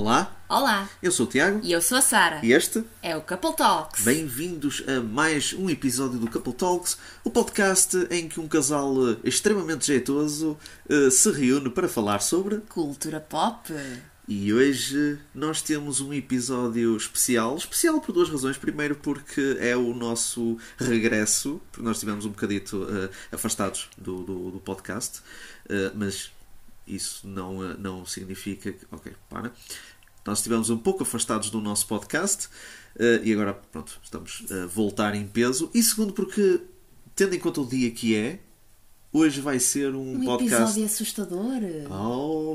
Olá, Olá, eu sou o Tiago e eu sou a Sara. e este, É o Couple Talks. bem-vindos a mais um episódio do Couple Talks, o podcast em que um casal eh, extremamente jeitoso eh, se reúne para falar sobre. Cultura pop. E hoje nós temos um episódio especial. Especial por duas razões. Primeiro, porque é o nosso regresso, porque nós estivemos um bocadito eh, afastados do, do, do podcast, Eh, mas isso não, não significa que. Ok, para. Nós estivemos um pouco afastados do nosso podcast eh, e agora, pronto, estamos a voltar em peso. E segundo, porque, tendo em conta o dia que é, hoje vai ser um, Um podcast. episódio assustador. Oh,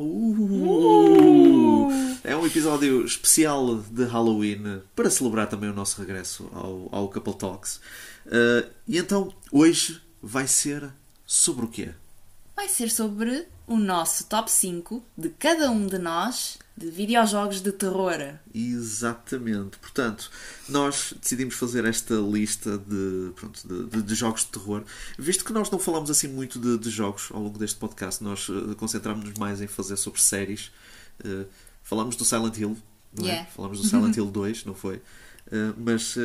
uh. É um episódio especial de Halloween para celebrar também o nosso regresso ao, ao Couple Talks. Uh, e então, hoje vai ser sobre o quê? Vai ser sobre o nosso top 5 de cada um de nós de videojogos de terror. Exatamente. Portanto, nós decidimos fazer esta lista de, pronto, de, de- de jogos de terror, visto que nós não falamos assim muito de, de jogos ao longo deste podcast, nós uh, concentramos-nos mais em fazer sobre séries. Uh, falamos do Silent Hill, não é? Yeah. Falamos do Silent Hill 2, não foi? Uh, mas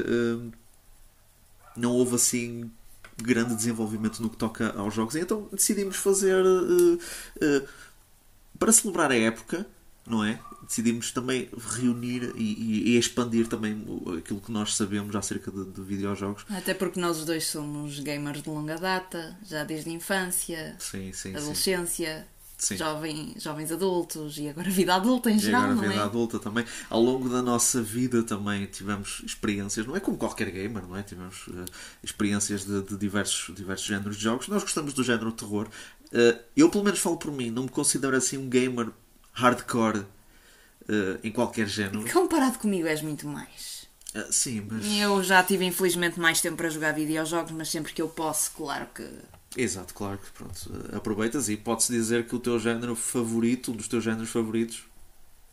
não houve assim grande desenvolvimento no que toca aos jogos. E então decidimos fazer uh, uh, para celebrar a época, não é? Decidimos também reunir e, e- e expandir também aquilo que nós sabemos acerca de, de videojogos. Até porque nós os dois somos gamers de longa data, já desde a infância, sim, sim. adolescência, Sim. Jovem, jovens adultos e agora vida adulta em E geral, agora não vida é? adulta também. Ao longo da nossa vida também tivemos experiências, não é como qualquer gamer, não é? Tivemos eh, experiências de, de diversos, diversos géneros de jogos. Nós gostamos do género terror. Eh, eu, pelo menos, falo por mim, não me considero assim um gamer hardcore eh, em qualquer género. Comparado comigo és muito mais. Eh, sim, mas. Eu já tive infelizmente mais tempo para jogar videojogos, mas sempre que eu posso, claro que Exato, claro que pronto, eh, aproveitas e pode-se dizer que o teu género favorito, um dos teus géneros favoritos,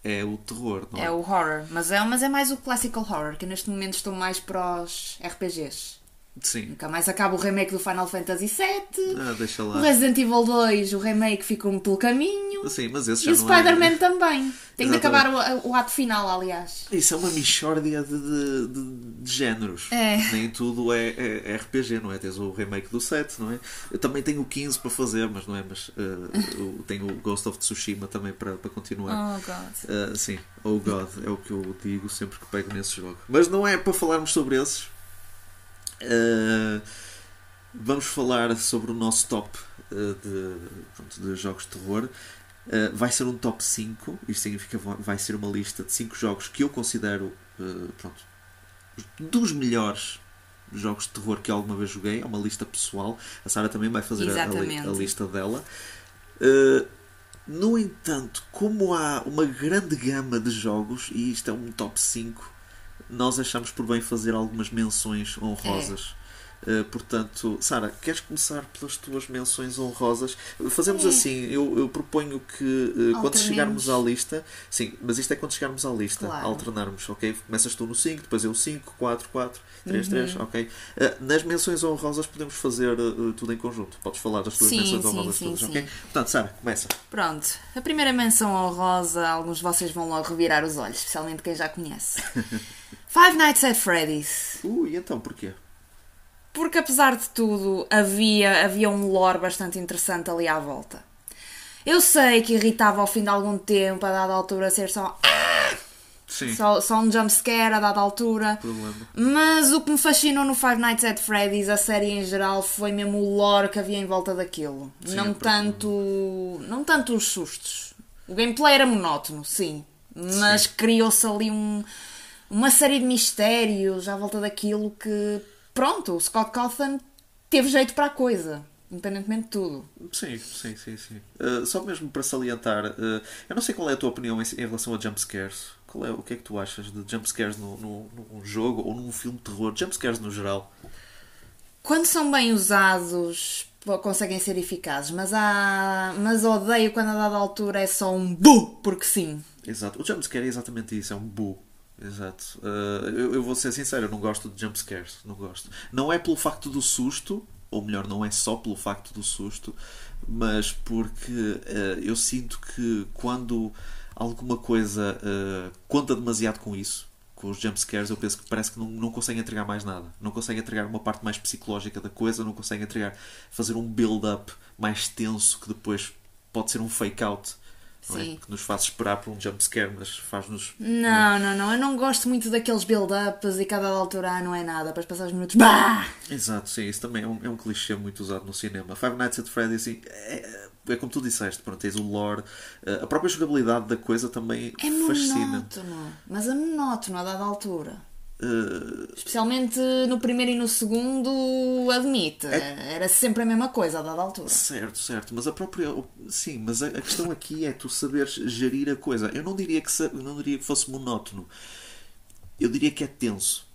é o terror, não é? É o horror, mas é, mas é mais o classical horror, que neste momento estou mais para os RPGs. Sim. Nunca mais acaba o remake do Final Fantasy VII, Ah, deixa o lá. Resident Evil 2, o remake ficou-me pelo caminho, Sim, mas esse e já o não é- Spider-Man também. Tem de acabar o, o ato final, aliás. Isso é uma mixórdia de, de, de- de géneros. É. Nem tudo é, é- é RPG, não é? Tens o remake do 7, não é? Eu também tenho o 15 para fazer, mas não é? Mas eu tenho o Ghost of Tsushima também para, para continuar. Oh god. Uh, sim, oh God, é o que eu digo sempre que pego nesse jogo. Mas não é para falarmos sobre esses. Uh, vamos falar sobre o nosso top uh, de, pronto, de jogos de terror. Uh, vai ser um top 5. Isto significa que vai ser uma lista de 5 jogos que eu considero pronto, dos melhores jogos de terror que alguma vez joguei. É uma lista pessoal. A Sara também vai fazer a- a, lista dela. No entanto, como há uma grande gama de jogos, e isto é um top 5, nós achamos por bem fazer algumas menções honrosas. Uh, portanto, Sara, queres começar pelas tuas menções honrosas? Fazemos É. assim, eu, eu proponho que uh, quando chegarmos à lista, sim, mas isto é quando chegarmos à lista, Claro. alternarmos, ok? Começas tu no 5, depois eu 5, 4, 4, 3, Uhum. 3, ok? Uh, nas menções honrosas podemos fazer tudo em conjunto. Podes falar das tuas Sim, menções sim, honrosas sim, todas, ok? Portanto, Sara, começa. Pronto, a primeira menção honrosa, alguns de vocês vão logo revirar os olhos, especialmente quem já conhece. Five Nights at Freddy's. Ui, então porquê? Porque apesar de tudo, havia, havia um lore bastante interessante ali à volta. Eu sei que irritava ao fim de algum tempo, a dada altura, ser só, Sim. só, só um jumpscare a dada altura. Problema. Mas o que me fascinou no Five Nights at Freddy's, a série em geral, foi mesmo o lore que havia em volta daquilo. Sim, não, é tanto, não tanto os sustos. O gameplay era monótono, sim. Mas criou-se ali um- uma série de mistérios à volta daquilo que, pronto, o Scott Cawthon teve jeito para a coisa. Independentemente de tudo. Sim, sim, sim, sim. Uh, só mesmo para salientar, uh, eu não sei qual é a tua opinião em, em relação a jumpscares. Qual é, o que é que tu achas de jumpscares no, no, num jogo ou num filme de terror? Jumpscares no geral. Quando são bem usados, conseguem ser eficazes, mas há. Mas odeio quando a dada altura é só um bu, porque sim. Exato. O jumpscare é exatamente isso, é um bu. Exato. Uh, eu, eu vou ser sincero, eu não gosto de jumpscares. Não gosto. Não é pelo facto do susto, ou melhor, não é só pelo facto do susto, mas porque eh, eu sinto que quando alguma coisa uh, conta demasiado com isso. Com os jumpscares, eu penso que parece que não, não consegue entregar mais nada. Não consegue entregar uma parte mais psicológica da coisa, não consegue entregar, fazer um build-up mais tenso que depois pode ser um fake-out é? Sim. que nos faz esperar por um jumpscare, mas faz-nos. Não, não, não. Eu não gosto muito daqueles build-ups e cada altura ah, não é nada. Para passar os minutos. Bah! Exato, sim, isso também é um, é um clichê muito usado no cinema. Five Nights at Freddy's, assim, é, é como tu disseste, pronto, tens o lore, eh, a própria jogabilidade da coisa também É fascina. monótono. Mas é monótono a dada altura. Eh, Especialmente no primeiro e no segundo, admite. Era sempre a mesma coisa a dada altura. Certo, certo, mas a própria. Sim, mas a, questão aqui é tu saberes gerir a coisa. Eu não diria que, não diria que fosse monótono, eu diria que é tenso.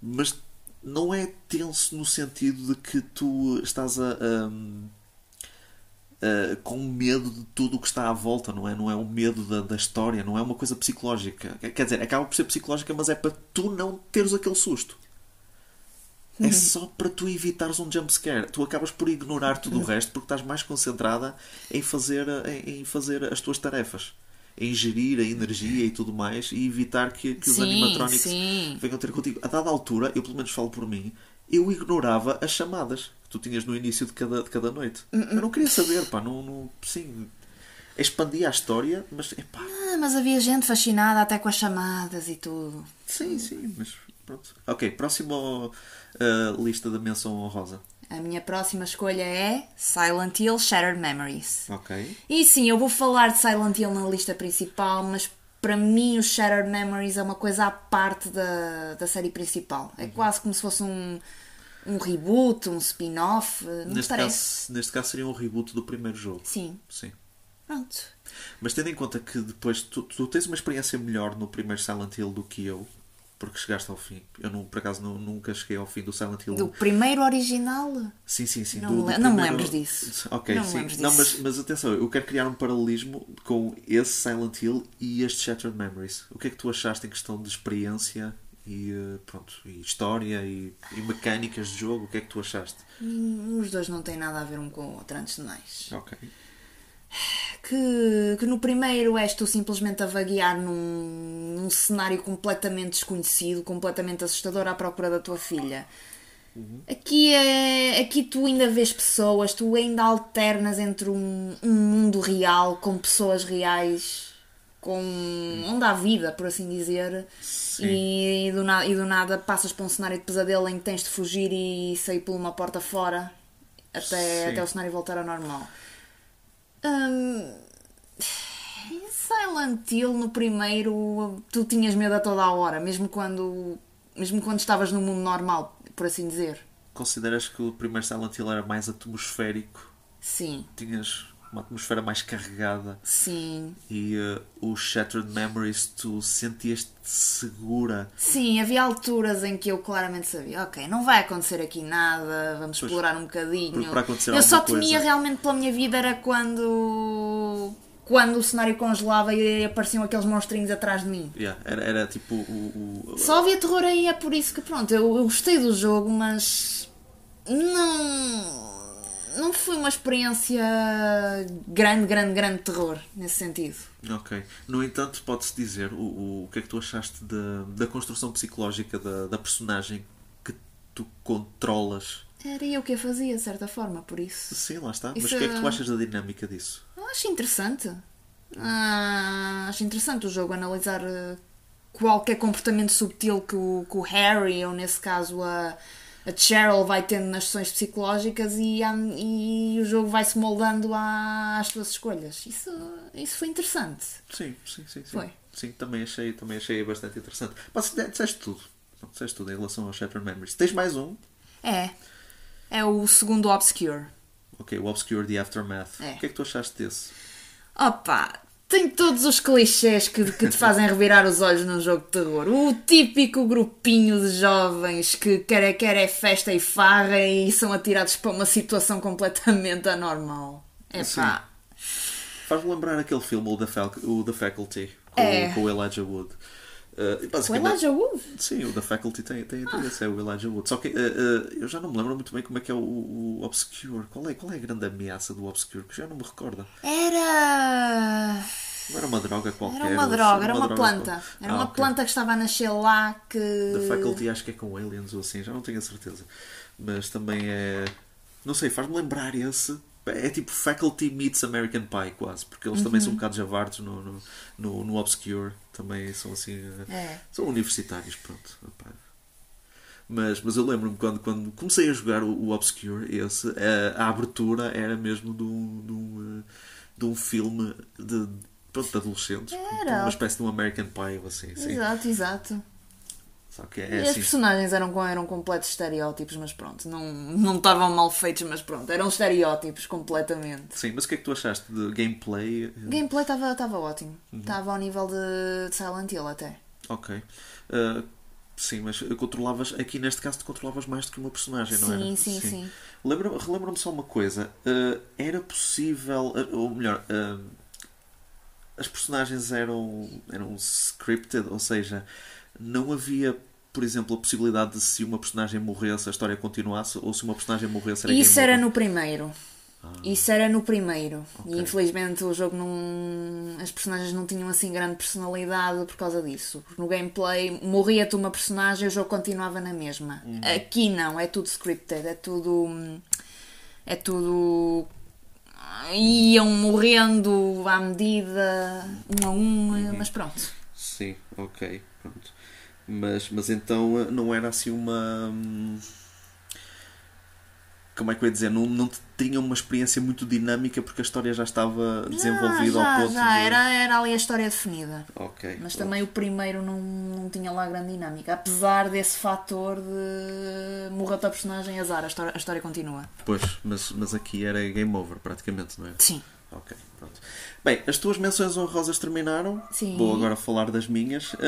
Mas não é tenso no sentido de que tu estás a. a- a- com medo de tudo o que está à volta, não é? Não é o medo da, da história, não é uma coisa psicológica. Quer dizer, acaba por ser psicológica, mas é para tu não teres aquele susto. É só para tu evitares um jumpscare. Tu acabas por ignorar tudo o resto porque estás mais concentrada em fazer, em, em fazer as tuas tarefas. Em gerir a energia e tudo mais e evitar que, que os Sim, animatronics sim. venham ter contigo. A dada altura, eu pelo menos falo por mim, eu ignorava as chamadas que tu tinhas no início de cada, de cada noite. Eu não queria saber, pá, não, não, sim, expandia a história, mas epá, Ah, mas havia gente fascinada até com as chamadas e tudo. sim, sim, mas pronto. Ok, próximo ah, lista da menção honrosa. A minha próxima escolha é Silent Hill Shattered Memories. Ok. E sim, eu vou falar de Silent Hill na lista principal, mas para mim o Shattered Memories é uma coisa à parte da, da série principal. Uhum. É quase como se fosse um, um reboot, um spin-off. Me Neste parece? caso, neste caso seria um reboot do primeiro jogo. Sim. Sim. Pronto. Mas tendo em conta que depois tu, tu tens uma experiência melhor no primeiro Silent Hill do que eu, porque chegaste ao fim. Eu não, por acaso não- nunca cheguei ao fim do Silent Hill. Do primeiro original? Sim, sim, sim. Não do, me do le- não me primeiro- lembres disso. Ok, Não sim. lembres Não, mas, disso. mas atenção, eu quero criar um paralelismo com esse Silent Hill e este Shattered Memories. O que é que tu achaste em questão de experiência e eh, pronto, e história e, e mecânicas de jogo? O que é que tu achaste? Hum, Os dois não têm nada a ver um com o outro, antes de mais. Ok. Que, que no primeiro és tu simplesmente a vaguear num, num cenário completamente desconhecido, completamente assustador à procura da tua filha. Aqui, é, aqui tu ainda vês pessoas, tu ainda alternas entre um, um mundo real com pessoas reais, com onde há vida, por assim dizer, e, do na, e do nada passas para um cenário de pesadelo em que tens de fugir e sair por uma porta fora até, Sim. até o cenário voltar ao normal. Hum, em Silent Hill no primeiro tu tinhas medo a toda a hora, mesmo quando mesmo quando estavas no mundo normal, por assim dizer. Consideras que o primeiro Silent Hill era mais atmosférico? Sim, Tinhas uma atmosfera mais carregada sim. e eh, o Shattered Memories tu sentias-te segura. Sim, havia alturas em que eu claramente sabia, ok, não vai acontecer aqui nada, vamos Pois, explorar um bocadinho. para acontecer eu só temia coisa- realmente pela minha vida era quando quando o cenário congelava e apareciam aqueles monstrinhos atrás de mim. Yeah, era, era tipo o. o- Só havia terror aí, é por isso que pronto, eu, eu gostei do jogo, mas não. Não foi uma experiência grande, grande, grande terror nesse sentido. Ok. No entanto, pode-se dizer o, o, o que é que tu achaste da, da construção psicológica da, da personagem que tu controlas. Era eu que a fazia, de certa forma, por isso. Sim, lá está. Mas Isso o que é que tu achas da dinâmica disso? Eu acho interessante. Ah, acho interessante o jogo analisar eh, qualquer comportamento subtil que o, que o Harry, ou nesse caso a, a Cheryl, vai tendo nas sessões psicológicas e, e o jogo vai se moldando às tuas escolhas. Isso, isso foi interessante. Sim, sim, sim. sim. Foi. Sim, também achei, também achei bastante interessante. Mas disseste tudo. Disseste tudo em relação ao Shattered Memories. Tens mais um? É. É o segundo Obscure. Ok, o Obscure The Aftermath. É. O que é que tu achaste desse? Opa, tem todos os clichês que, que te fazem revirar os olhos num jogo de terror. O típico grupinho de jovens que quer é, quer é festa e farra e são atirados para uma situação completamente anormal. É pá. Faz-me lembrar aquele filme, o The, Fal- o The Faculty, com, É. com o Elijah Wood. Uh, O Elijah Wood? Sim, o The Faculty tem, tem, tem esse, é o Elijah Wood. Só que uh, uh, eu já não me lembro muito bem como é que é o, o Obscure. Qual é, qual é a grande ameaça do Obscure? Que já não me recordo. Era. Não era uma droga qualquer. Era uma droga, era uma droga planta. Era Ah, uma ok. planta que estava a nascer lá que. The Faculty acho que é com aliens ou assim, já não tenho a certeza. Mas também é. Não sei, faz-me lembrar esse. É tipo Faculty meets American Pie, quase, porque eles também Uhum. são um bocado javardos no, no, no, no Obscure, também são assim. eh, É. São universitários, pronto. Mas, mas eu lembro-me quando, quando comecei a jogar o, o Obscure, esse, a, a abertura era mesmo de um, de um, eh, de um filme de, pronto, de adolescentes, Era. uma espécie de um American Pie ou assim. Sim. Exato, exato. Só que e é as assim. personagens eram, eram completos estereótipos, mas pronto, não não estavam mal feitos, mas pronto, eram estereótipos completamente. Sim, mas o que é que tu achaste de gameplay? Gameplay estava estava ótimo. Uhum. Estava ao nível de, de Silent Hill até. Ok. Uh, sim, mas controlavas, aqui neste caso, tu controlavas mais do que uma personagem, não era? Sim, sim, sim. Lembra- Relembra-me só uma coisa. Uh, era possível, uh, ou melhor, uh, as personagens eram, eram scripted, ou seja, não havia, por exemplo, a possibilidade de se uma personagem morresse, a história continuasse, ou se uma personagem morresse, era Isso era over. no primeiro. Isso era no primeiro. Ok. E infelizmente o jogo não. As personagens não tinham assim grande personalidade por causa disso. Porque no gameplay morria-te uma personagem e o jogo continuava na mesma. Uhum. Aqui não, é tudo scripted, é tudo. É tudo. Iam morrendo à medida, um a um, Uhum. mas pronto. Sim, ok, pronto. Mas, mas então uh, não era assim uma. hum, Como é que eu ia dizer? Não, não tinha uma experiência muito dinâmica porque a história já estava desenvolvida Ah, já, ao ponto já, de. era, era ali a história definida. Ok. Mas pronto. também o primeiro não, não tinha lá grande dinâmica. Apesar desse fator de morrer a personagem, azar, a história, a história continua. Pois, mas, mas aqui era game over praticamente, não é? Sim. Ok, pronto. Bem, as tuas menções honrosas terminaram. Sim. Vou agora falar das minhas. Uh,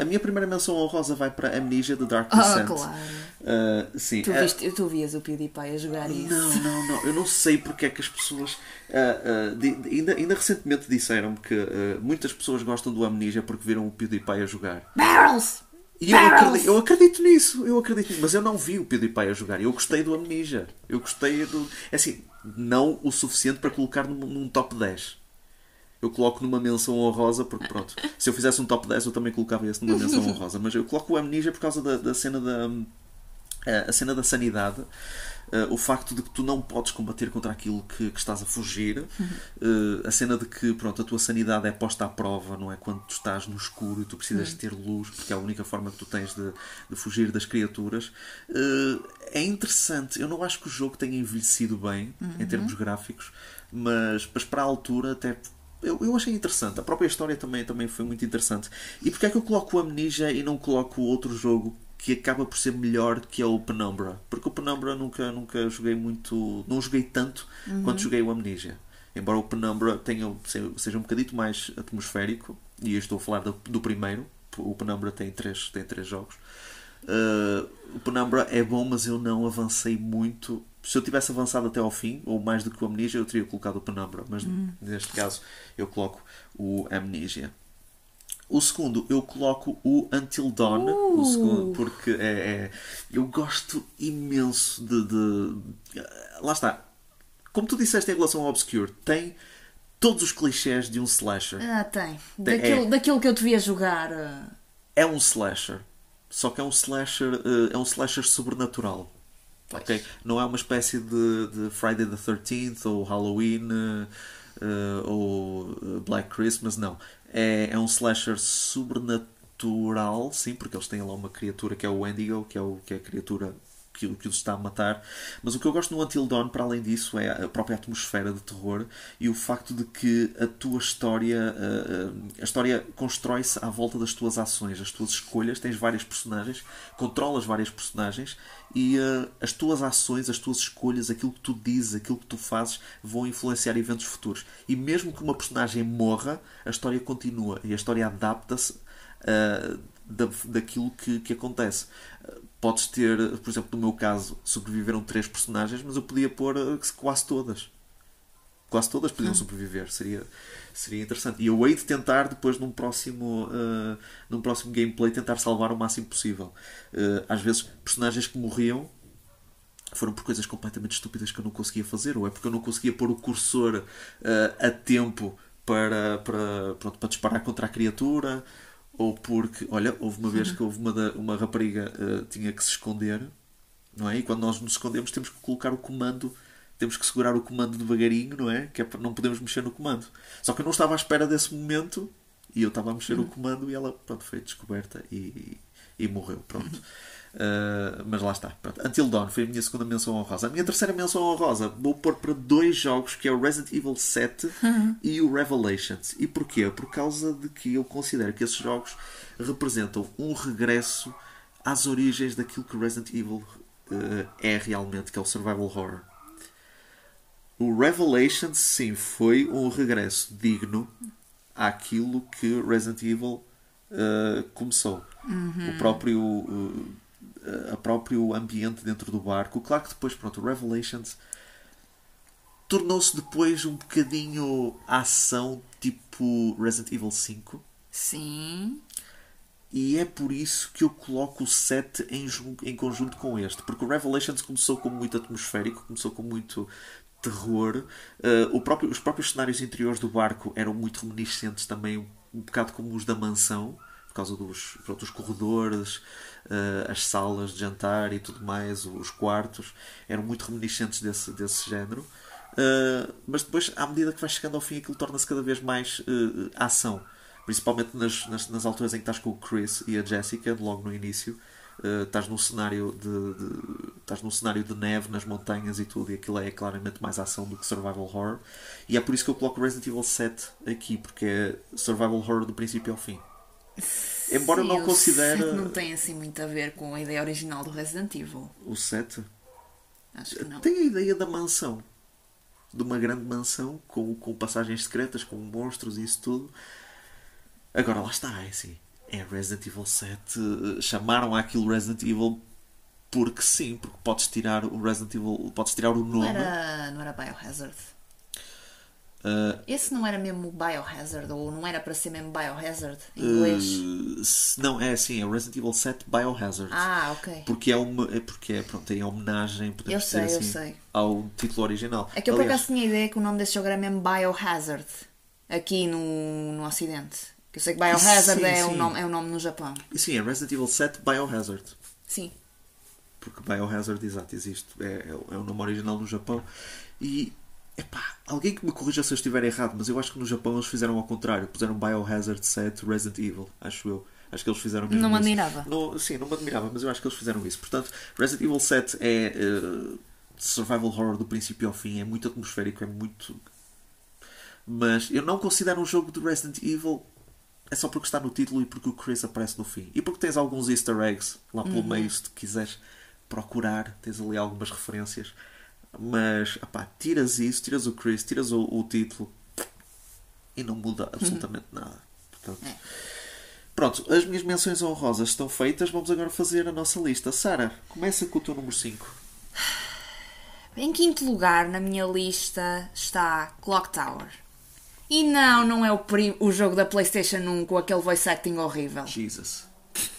a minha primeira menção honrosa vai para Amnesia de Dark Ah, Descent. claro. Uh, sim, Tu, uh, viste, tu vias o PewDiePie a jogar isso. Não, não, não. Eu não sei porque é que as pessoas. ah, ah, di- ainda, ainda recentemente disseram-me que ah, muitas pessoas gostam do Amnesia porque viram o PewDiePie a jogar. Barrels! E eu acredito, eu acredito nisso, eu acredito nisso. Mas eu não vi o PewDiePie a jogar. Eu gostei do Amnesia. Eu gostei do. É assim, não o suficiente para colocar num, num top 10. Eu coloco numa menção honrosa porque, pronto, se eu fizesse um top 10 eu também colocava esse numa menção honrosa. Mas eu coloco o Amnesia por causa da, da cena da. eh, a cena da sanidade, eh, o facto de que tu não podes combater contra aquilo que, que estás a fugir, eh, a cena de que pronto, a tua sanidade é posta à prova, não é? Quando tu estás no escuro e tu precisas de ter luz, porque é a única forma que tu tens de, de fugir das criaturas. Eh, é interessante, eu não acho que o jogo tenha envelhecido bem em termos gráficos, mas, mas para a altura até. Eu, eu achei interessante. A própria história também, também foi muito interessante. E porque é que eu coloco o Amnesia e não coloco outro jogo que acaba por ser melhor que é o Penumbra? Porque o Penumbra nunca, nunca joguei muito. Não joguei tanto quanto joguei o Amnesia. Embora o Penumbra tenha, seja um bocadito mais atmosférico, e eu estou a falar do, do primeiro, o Penumbra tem três, tem três jogos. Uh, o Penumbra é bom, mas eu não avancei muito. Se eu tivesse avançado até ao fim, ou mais do que o Amnesia, eu teria colocado o Penumbra. Mas neste caso, eu coloco o Amnesia. O segundo, eu coloco o Until Dawn, o segundo, porque é, é- eu gosto imenso de, de- Lá está. Como tu disseste em relação ao Obscure, tem todos os clichés de um slasher. Ah, tem. É. Daquilo, daquilo que eu te via jogar. ah, é um slasher. Só que é um slasher, eh, é um slasher sobrenatural. Pois. Ok? Não é uma espécie de, de Friday the 13th ou Halloween eh, ou Black Christmas, não. É, é um slasher sobrenatural, sim, porque eles têm lá uma criatura que é o Wendigo, que é, o, que é a criatura que, que os está a matar. Mas o que eu gosto no Until Dawn, para além disso, é a própria atmosfera de terror e o facto de que a tua história, eh, eh, a história constrói-se à volta das tuas ações, as tuas escolhas. Tens várias personagens, controlas várias personagens e eh, as tuas ações, as tuas escolhas, aquilo que tu dizes, aquilo que tu fazes, vão influenciar eventos futuros. E mesmo que uma personagem morra, a história continua e a história adapta-se uh, da, daquilo que, que acontece. Uh, Podes ter, por exemplo, no meu caso, sobreviveram três personagens, mas eu podia pôr uh, quase todas. Quase todas podiam sobreviver. Seria, seria interessante. E eu hei de tentar, depois, num próximo, uh, num próximo gameplay, tentar salvar o máximo possível. Uh, às vezes, personagens que morriam foram por coisas completamente estúpidas que eu não conseguia fazer, ou é porque eu não conseguia pôr o cursor uh, a tempo para, para, pronto, para disparar contra a criatura, ou porque, olha, houve uma vez que houve uma, uma rapariga uh, tinha que se esconder, não é? E quando nós nos escondemos temos que colocar o comando, temos que segurar o comando devagarinho, não é? Que é não podemos mexer no comando. Só que eu não estava à espera desse momento e eu estava a mexer o comando e ela, pronto, foi descoberta e, e morreu, pronto. Uh, mas lá está. Pronto. Until Dawn foi a minha segunda menção honrosa. A minha terceira menção honrosa vou pôr para dois jogos que é o Resident Evil 7 e o Revelations. E porquê? Por causa de que eu considero que esses jogos representam um regresso às origens daquilo que Resident Evil uh, é realmente, que é o survival horror. O Revelations, sim, foi um regresso digno àquilo que Resident Evil uh, começou. O próprio uh, a próprio ambiente dentro do barco. Claro que depois, pronto, o Revelations tornou-se depois um bocadinho ação tipo Resident Evil 5. Sim. E é por isso que eu coloco o 7 em, em conjunto com este. Porque o Revelations começou como muito atmosférico, começou com muito terror. Uh, o próprio- os próprios cenários interiores do barco eram muito reminiscentes também, um, um bocado como os da mansão, por causa dos, pronto, dos corredores, uh, as salas de jantar e tudo mais, os quartos, eram muito reminiscentes desse, desse género. Uh, mas depois, à medida que vai chegando ao fim, aquilo torna-se cada vez mais uh, ação. Principalmente nas, nas, nas alturas em que estás com o Chris e a Jessica, logo no início. Uh, estás num cenário de, de- estás num cenário de neve nas montanhas e tudo e aquilo é claramente mais ação do que survival horror e é por isso que eu coloco Resident Evil 7 aqui porque é survival horror do princípio ao fim embora Sim, não considere não tem assim muito a ver com a ideia original do Resident Evil. o 7 Acho que não. tem a ideia da mansão de uma grande mansão com, com passagens secretas com monstros e isso tudo agora lá está é assim é Resident Evil 7 eh, chamaram aquilo Resident Evil porque sim, porque podes tirar o Resident Evil, podes tirar o Não nome era, não era Biohazard. Uh, Esse não era mesmo Biohazard, ou não era para ser mesmo Biohazard em inglês. uh, não, é assim, é Resident Evil 7 Biohazard. Ah, ok. Porque é uma. É porque é, pronto, é homenagem, podemos Eu sei, dizer eu assim, sei. ao título original. É que eu por Aliás, acaso tinha a ideia que o nome desse jogo era mesmo Biohazard, aqui no, no Ocidente. Que eu sei que Biohazard Sim, é. O nome, é o nome no Japão. Sim, é Resident Evil 7 Biohazard. Sim. Porque Biohazard, exato, existe. É, é, é o nome original no Japão. E. Epá, alguém que me corrija se eu estiver errado, mas eu acho que no Japão eles fizeram ao contrário. Puseram Biohazard 7 Resident Evil, acho eu. Acho que eles fizeram mesmo Não me admirava. Não, sim, não me admirava, mas eu acho que eles fizeram isso. Portanto, Resident Evil 7 é eh, survival horror do princípio ao fim, é muito atmosférico, é muito. Mas eu não considero um jogo de Resident Evil é só porque está no título e porque o Chris aparece no fim. E porque tens alguns easter eggs lá pelo meio, se quiseres procurar, tens ali algumas referências. Mas, opá, tiras isso, tiras o Chris, tiras o, o título e não muda absolutamente nada. Portanto, É. Pronto, as minhas menções honrosas estão feitas. Vamos agora fazer a nossa lista. Sara, começa com o teu número 5. Em quinto lugar na minha lista está Clock Tower. E não, não é o, o jogo da PlayStation 1 com aquele voice acting horrível. Jesus.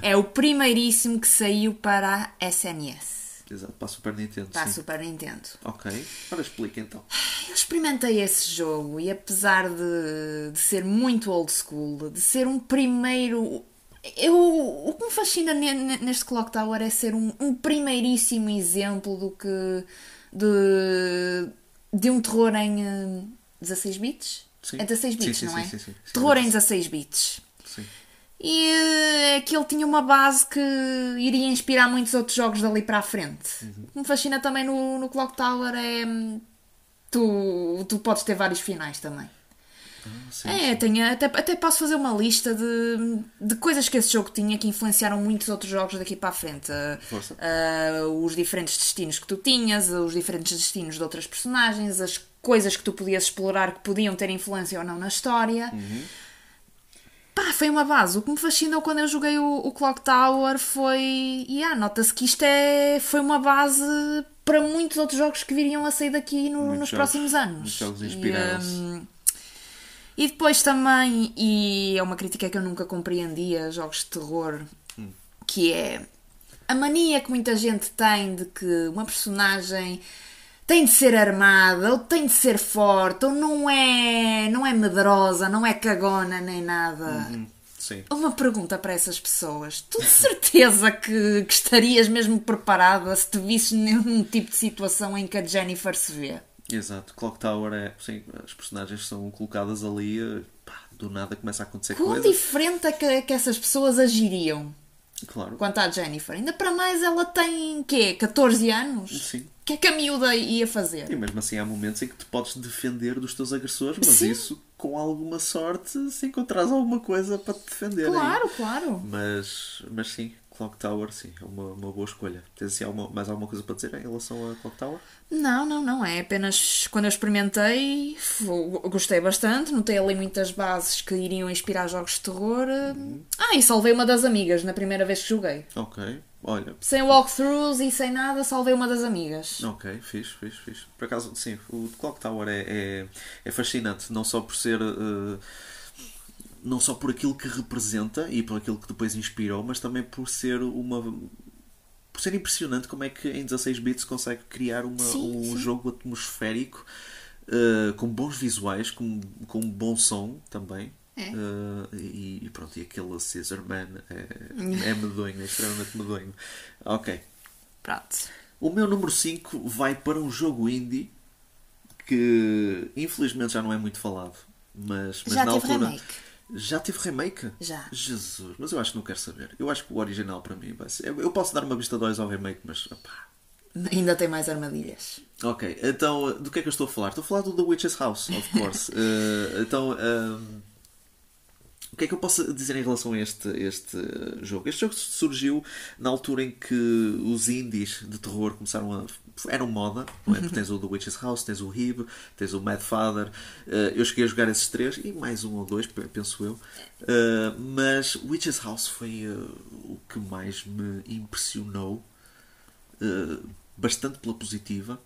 É o primeiríssimo que saiu para a SNS, Exato, para a Super Nintendo. para a sim. Super Nintendo. Ok, agora explica então. Eu experimentei esse jogo e apesar de, de ser muito old school, de ser um primeiro. Eu, o que me fascina ne- ne- neste Clock Tower é ser um, um primeiríssimo exemplo do que. de, de um terror em eh, 16 bits? Sim. É 16 Sim, bits, sim, não sim, é? sim, sim. Sim, Terror é em 16 bits. Sim. E eh, que ele tinha uma base que iria inspirar muitos outros jogos dali para a frente. Uhum. O que me fascina também no, no Clock Tower é. hum, Tu, tu podes ter vários finais também. Sim, é, tenho, até, até posso fazer uma lista de, de coisas que esse jogo tinha que influenciaram muitos outros jogos daqui para a frente. Ah, Força. ah, os diferentes destinos que tu tinhas, os diferentes destinos de outras personagens, as coisas que tu podias explorar que podiam ter influência ou não na história. Pá, foi uma base. O que me fascinou quando eu joguei o, o Clock Tower foi. E ah, nota-se que isto é, foi uma base para muitos outros jogos que viriam a sair daqui no- nos jogos- próximos anos. jogos E, inspiraram-se. hum, e depois também, e é uma crítica que eu nunca compreendi a jogos de terror, que é a mania que muita gente tem de que uma personagem tem de ser armada, ou tem de ser forte, ou não é, não é medrosa, não é cagona nem nada. Sim. Uma pergunta para essas pessoas. Tu de certeza que, que estarias mesmo preparada se te visses num tipo de situação em que a Jennifer se vê? Exato. Clock Tower é. Sim, as personagens são colocadas ali. Pá, do nada começa a acontecer Quão coisa. diferente é que, que essas pessoas agiriam Claro. quanto à Jennifer? Ainda para mais ela tem, quê? 14 anos? Sim. O que é que a miúda ia fazer? E mesmo assim há momentos em que te podes defender dos teus agressores, mas Sim. isso com alguma sorte se encontrares alguma coisa para te defender. aí. Claro, claro. Mas, mas sim, Clock Tower sim, é uma, uma boa escolha. Tens assim, alguma, mais alguma coisa para dizer em relação a Clock Tower? Não, não, não. É apenas quando eu experimentei, gostei bastante. Notei ali muitas bases que iriam inspirar jogos de terror. Ah, e salvei uma das amigas na primeira vez que joguei. Ok, olha. Sem walkthroughs e sem nada, salvei uma das amigas. Ok, fixe, fixe, fixe. Por acaso, sim, o Clock Tower é, é, é fascinante, não só por ser. eh, não só por aquilo que representa e por aquilo que depois inspirou, mas também por ser uma. por ser impressionante como é que em 16 bits consegue criar uma, Sim, um sim. jogo atmosférico eh, com bons visuais, com, com um bom som também. É. Eh, e, pronto, e aquele Scissor Man é, é medonho, é extremamente medonho. Ok. Pronto. O meu número 5 vai para um jogo indie que infelizmente já não é muito falado. Mas, mas Já na teve altura. remake? Já teve remake? Já. Jesus, mas eu acho que não quero saber. Eu acho que o original para mim vai ser. Eu posso dar uma vista de olhos ao remake, mas. opá. Ainda tem mais armadilhas. Ok, então do que é que eu estou a falar? Estou a falar do The Witch's House, of course. Eh, então. ehm, o que é que eu posso dizer em relação a este, este jogo? Este jogo surgiu na altura em que os indies de terror começaram a. eram moda, não é? Porque tens o The Witch's House, tens o Hib, tens o Mad Father. Eh, eu cheguei a jogar esses três e mais um ou dois, pe- penso eu. Eh, mas Witch's House foi eh, o que mais me impressionou bastante pela positiva,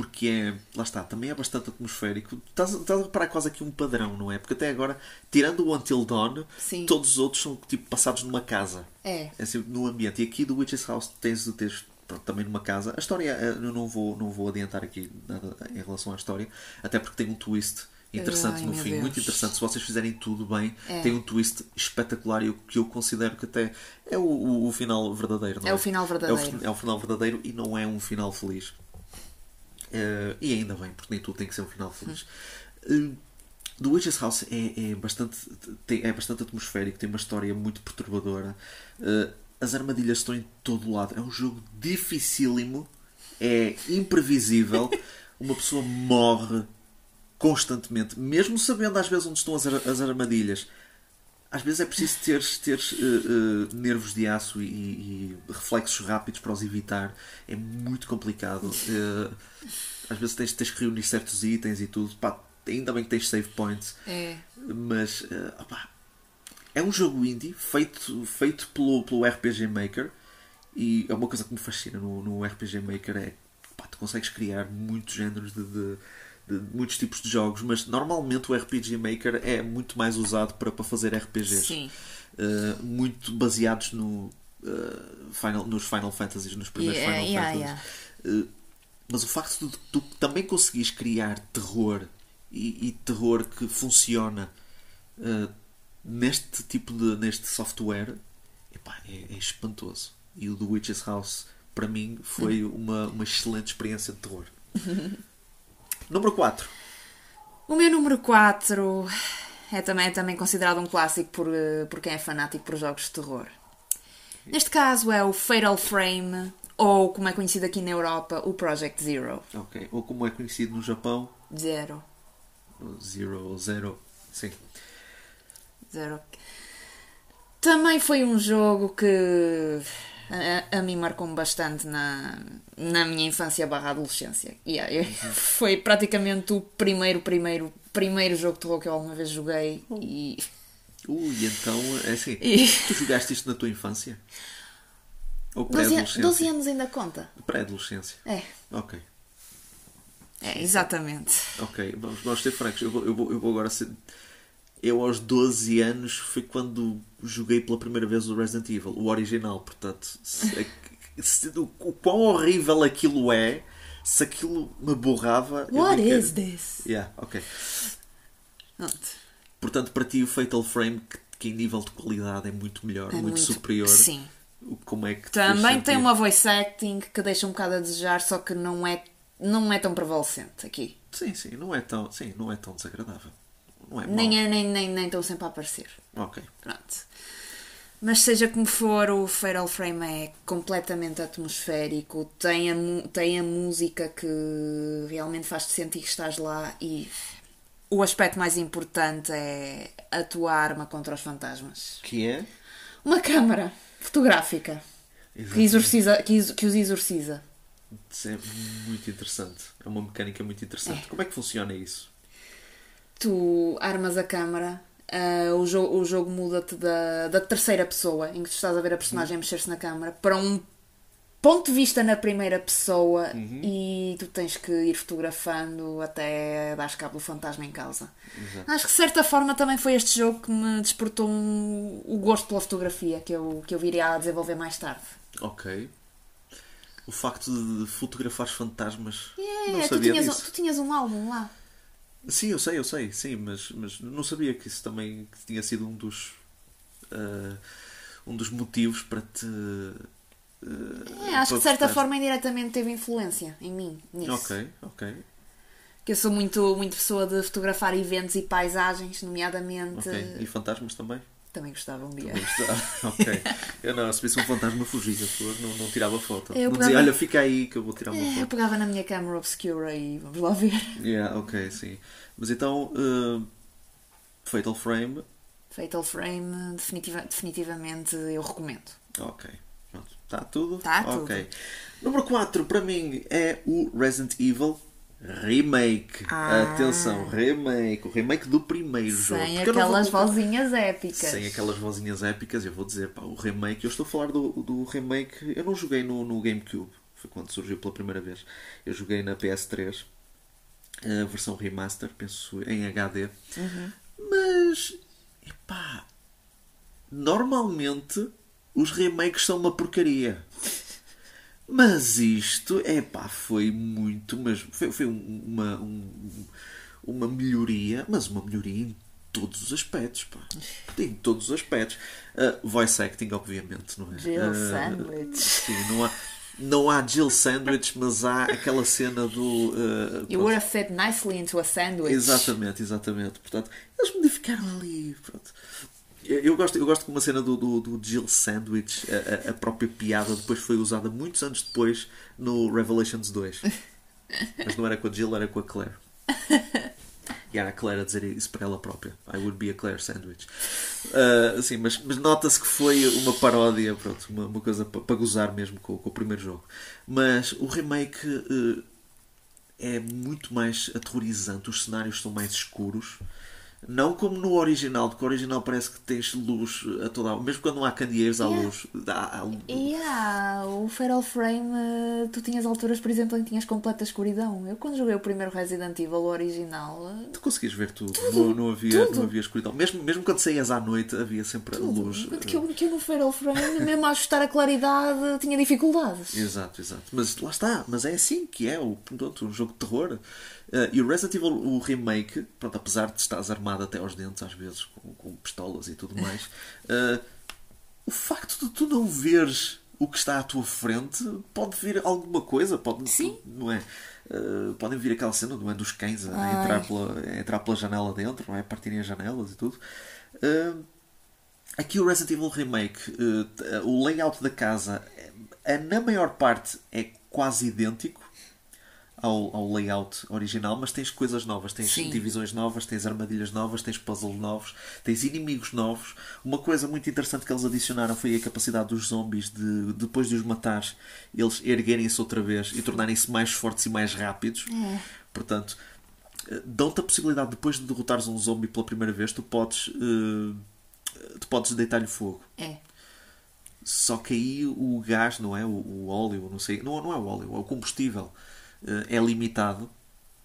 porque é, lá está, também é bastante atmosférico. Estás, estás a reparar quase aqui um padrão, não é? Porque até agora, tirando o Until Dawn, Sim. todos os outros são tipo passados numa casa. É. É sempre no ambiente. E aqui do Witch's House tens, tens pronto, também numa casa. A história, eh, eu não vou, não vou adiantar aqui nada em relação à história, até porque tem um twist interessante Ai, no fim, Deus. muito interessante. Se vocês fizerem tudo bem, É. tem um twist espetacular e que eu considero que até é o, o- o final verdadeiro. Não é, É o final verdadeiro. É o, é o final verdadeiro e não é um final feliz. Eh, e ainda bem, porque nem tudo tem que ser um final feliz. Eh, The Witch's House é, é bastante, tem- é bastante atmosférico, tem uma história muito perturbadora. Eh, as armadilhas estão em todo o lado. É um jogo dificílimo, é imprevisível. Uma pessoa morre constantemente, mesmo sabendo às vezes onde estão as, ar- as armadilhas. Às vezes é preciso ter, ter eh, eh, nervos de aço e, e reflexos rápidos para os evitar. É muito complicado. Eh, às vezes tens, tens que reunir certos itens e tudo. Pá, ainda bem que tens save points. É. Mas opá, é um jogo indie feito, feito pelo, pelo RPG Maker. E é uma coisa que me fascina no, no RPG Maker é pá, tu consegues criar muitos géneros de- de muitos tipos de jogos, mas normalmente o RPG Maker é muito mais usado para, para fazer RPGs. Sim. Uh, muito baseados no, uh, Final, nos Final Fantasies, nos primeiros Yeah, Final yeah, Fantasies. Uh, mas o facto de tu também conseguires criar terror e, e terror que funciona neste tipo de neste software epá, é, é espantoso. E o The Witch's House para mim foi uma, uma excelente experiência de terror. Número 4. O meu número 4 é também, é também considerado um clássico por, eh, por quem é fanático por jogos de terror. Neste caso é o Fatal Frame, ou como é conhecido aqui na Europa, o Project Zero. Ok. Ou como é conhecido no Japão, Zero. Zero Zero. Sim. Zero. Também foi um jogo que a, a mim marcou-me bastante na, na minha infância barra adolescência. Yeah, eu- foi praticamente o primeiro, primeiro, primeiro jogo de terror que eu alguma vez joguei e Ui, então, é assim. E- Tu jogaste isto na tua infância? Ou 12, an- pré-adolescência? 12 anos ainda conta. Pré-adolescência. É, Ok. é, exatamente. Ok, vamos, vamos ser francos. Eu vou, eu, vou, eu vou agora ser. Eu, aos 12 anos, foi quando joguei pela primeira vez o Resident Evil, o original. Portanto, se, se- o, o quão horrível aquilo é, se aquilo me borrava. What quero- is this? Yeah, ok. Pronto. Portanto, para ti o Fatal Frame, que, que em nível de qualidade é muito melhor, É muito, superior. Sim. Como é que Também tem uma voice acting que deixa um bocado a desejar, só que não é, não é tão prevalecente aqui. Sim, sim, não é tão, sim, não é tão desagradável. Não é. Nem, é, nem, nem, nem estão sempre a aparecer. Ok. Pronto. Mas seja como for, o Fatal Frame é completamente atmosférico, tem a, tem a música que realmente faz-te sentir que estás lá e o aspecto mais importante é a tua arma contra os fantasmas. Que é? Uma câmara fotográfica que, exorciza, que, que os exorciza. Isso é muito interessante. É uma mecânica muito interessante. Como é que funciona isso? Tu armas a câmara, ah, o, jo o jogo muda-te da, da terceira pessoa, em que tu estás a ver a personagem a mexer-se na câmara, para um ponto de vista na primeira pessoa e tu tens que ir fotografando até dar cabo do fantasma em causa. Acho que de certa forma também foi este jogo que me despertou um- o gosto pela fotografia que eu, que eu viria a desenvolver mais tarde. Ok. O facto de fotografar fantasmas. É, não tu, sabia tinhas, um- disso. tu tinhas um álbum lá. Sim, eu sei, eu sei, sim, mas, mas não sabia que isso também que tinha sido um dos ah, um dos motivos para te ah, É, acho que de certa para forma indiretamente teve influência em mim nisso. Ok, ok, Que eu sou muito, muito pessoa de fotografar eventos e paisagens, nomeadamente. ok. E fantasmas também? Também gostava um dia. Também está. ok. Eu não, se visse um fantasma fugia, não, não tirava foto. Eu não pegava- dizia, olha, fica aí que eu vou tirar uma É, eu foto. pegava na minha câmera obscura e vamos lá ver. Yeah, ok, sim. Mas então, ah, Fatal Frame, Fatal Frame, definitiva- definitivamente eu recomendo. ok. Pronto. Está tudo? Tá Ok. Número 4 para mim é o Resident Evil Remake. Ah. Atenção, remake. O remake do primeiro jogo. Sem não vou aquelas colocar- vozinhas épicas. Sem aquelas vozinhas épicas, eu vou dizer, pá, o remake, eu estou a falar do, do remake, eu não joguei no, no GameCube, foi quando surgiu pela primeira vez. Eu joguei na PS3, a versão remaster, penso em HD. Mas, epá, normalmente os remakes são uma porcaria. Mas isto, epá, foi muito, mas foi, foi um- uma, um- uma melhoria, mas uma melhoria em todos os aspectos, pá. Em todos os aspectos. Uh, voice acting, obviamente, não é? Jill Uh, Sandwich. Sim, não há, não há Jill Sandwich, mas há aquela cena do. uh, You would have fit nicely into a sandwich. Exatamente, exatamente. Portanto, eles modificaram ali. Pronto. Eu, gosto, eu gosto que uma cena do, do, do Jill Sandwich, a, a- a própria piada, depois foi usada muitos anos depois no Revelations 2. Mas não era com a Jill, era com a Claire. E era a Claire a dizer isso para ela própria. I would be a Claire Sandwich. Ah, assim, mas mas nota-se que foi uma paródia, pronto, uma, uma coisa para, gozar mesmo com, com o primeiro jogo. Mas o remake eh, é muito mais aterrorizante, os cenários são mais escuros. Não como no original, porque o original parece que tens luz a toda a... Mesmo quando não há candeeiros, há Yeah. luz. Há, há- E ah, o Feral Frame, eh, tu tinhas alturas, por exemplo, em que tinhas completa escuridão. Eu, quando joguei o primeiro Resident Evil, o original, eh, Tu conseguias ver tudo. não, não havia, tudo. não havia escuridão. Mesmo, mesmo quando saías à noite, havia sempre a luz. enquanto que eu, que eu no Feral Frame, mesmo a ajustar a claridade, tinha dificuldades. Exato, exato. Mas lá está, mas é assim que é o, pronto, um jogo de terror. Eh, e o Resident Evil, o remake, pronto, apesar de estares armado até aos dentes, às vezes, com, com pistolas e tudo mais, eh, o facto de tu não veres o que está à tua frente pode vir alguma coisa, pode, Sim. não é? Eh, podem vir aquela cena não é, dos cães a Ai. entrar pela, a entrar pela janela dentro, não é? partirem as janelas e tudo. Eh, Aqui o Resident Evil Remake, t- o layout da casa, eh, na maior parte é quase idêntico ao, ao layout original, mas tens coisas novas, tens Sim. divisões novas, tens armadilhas novas, tens puzzles novos, tens inimigos novos. Uma coisa muito interessante que eles adicionaram foi a capacidade dos zombies de, depois de os matar, eles erguerem-se outra vez e tornarem-se mais fortes e mais rápidos. Portanto, eh, dão-te a possibilidade, depois de derrotares um zombie pela primeira vez, tu podes, eh, tu podes deitar-lhe fogo. É. Só que aí o gás, não é? O, o óleo, não sei. Não, não é o óleo, é o combustível. Eh, É limitado.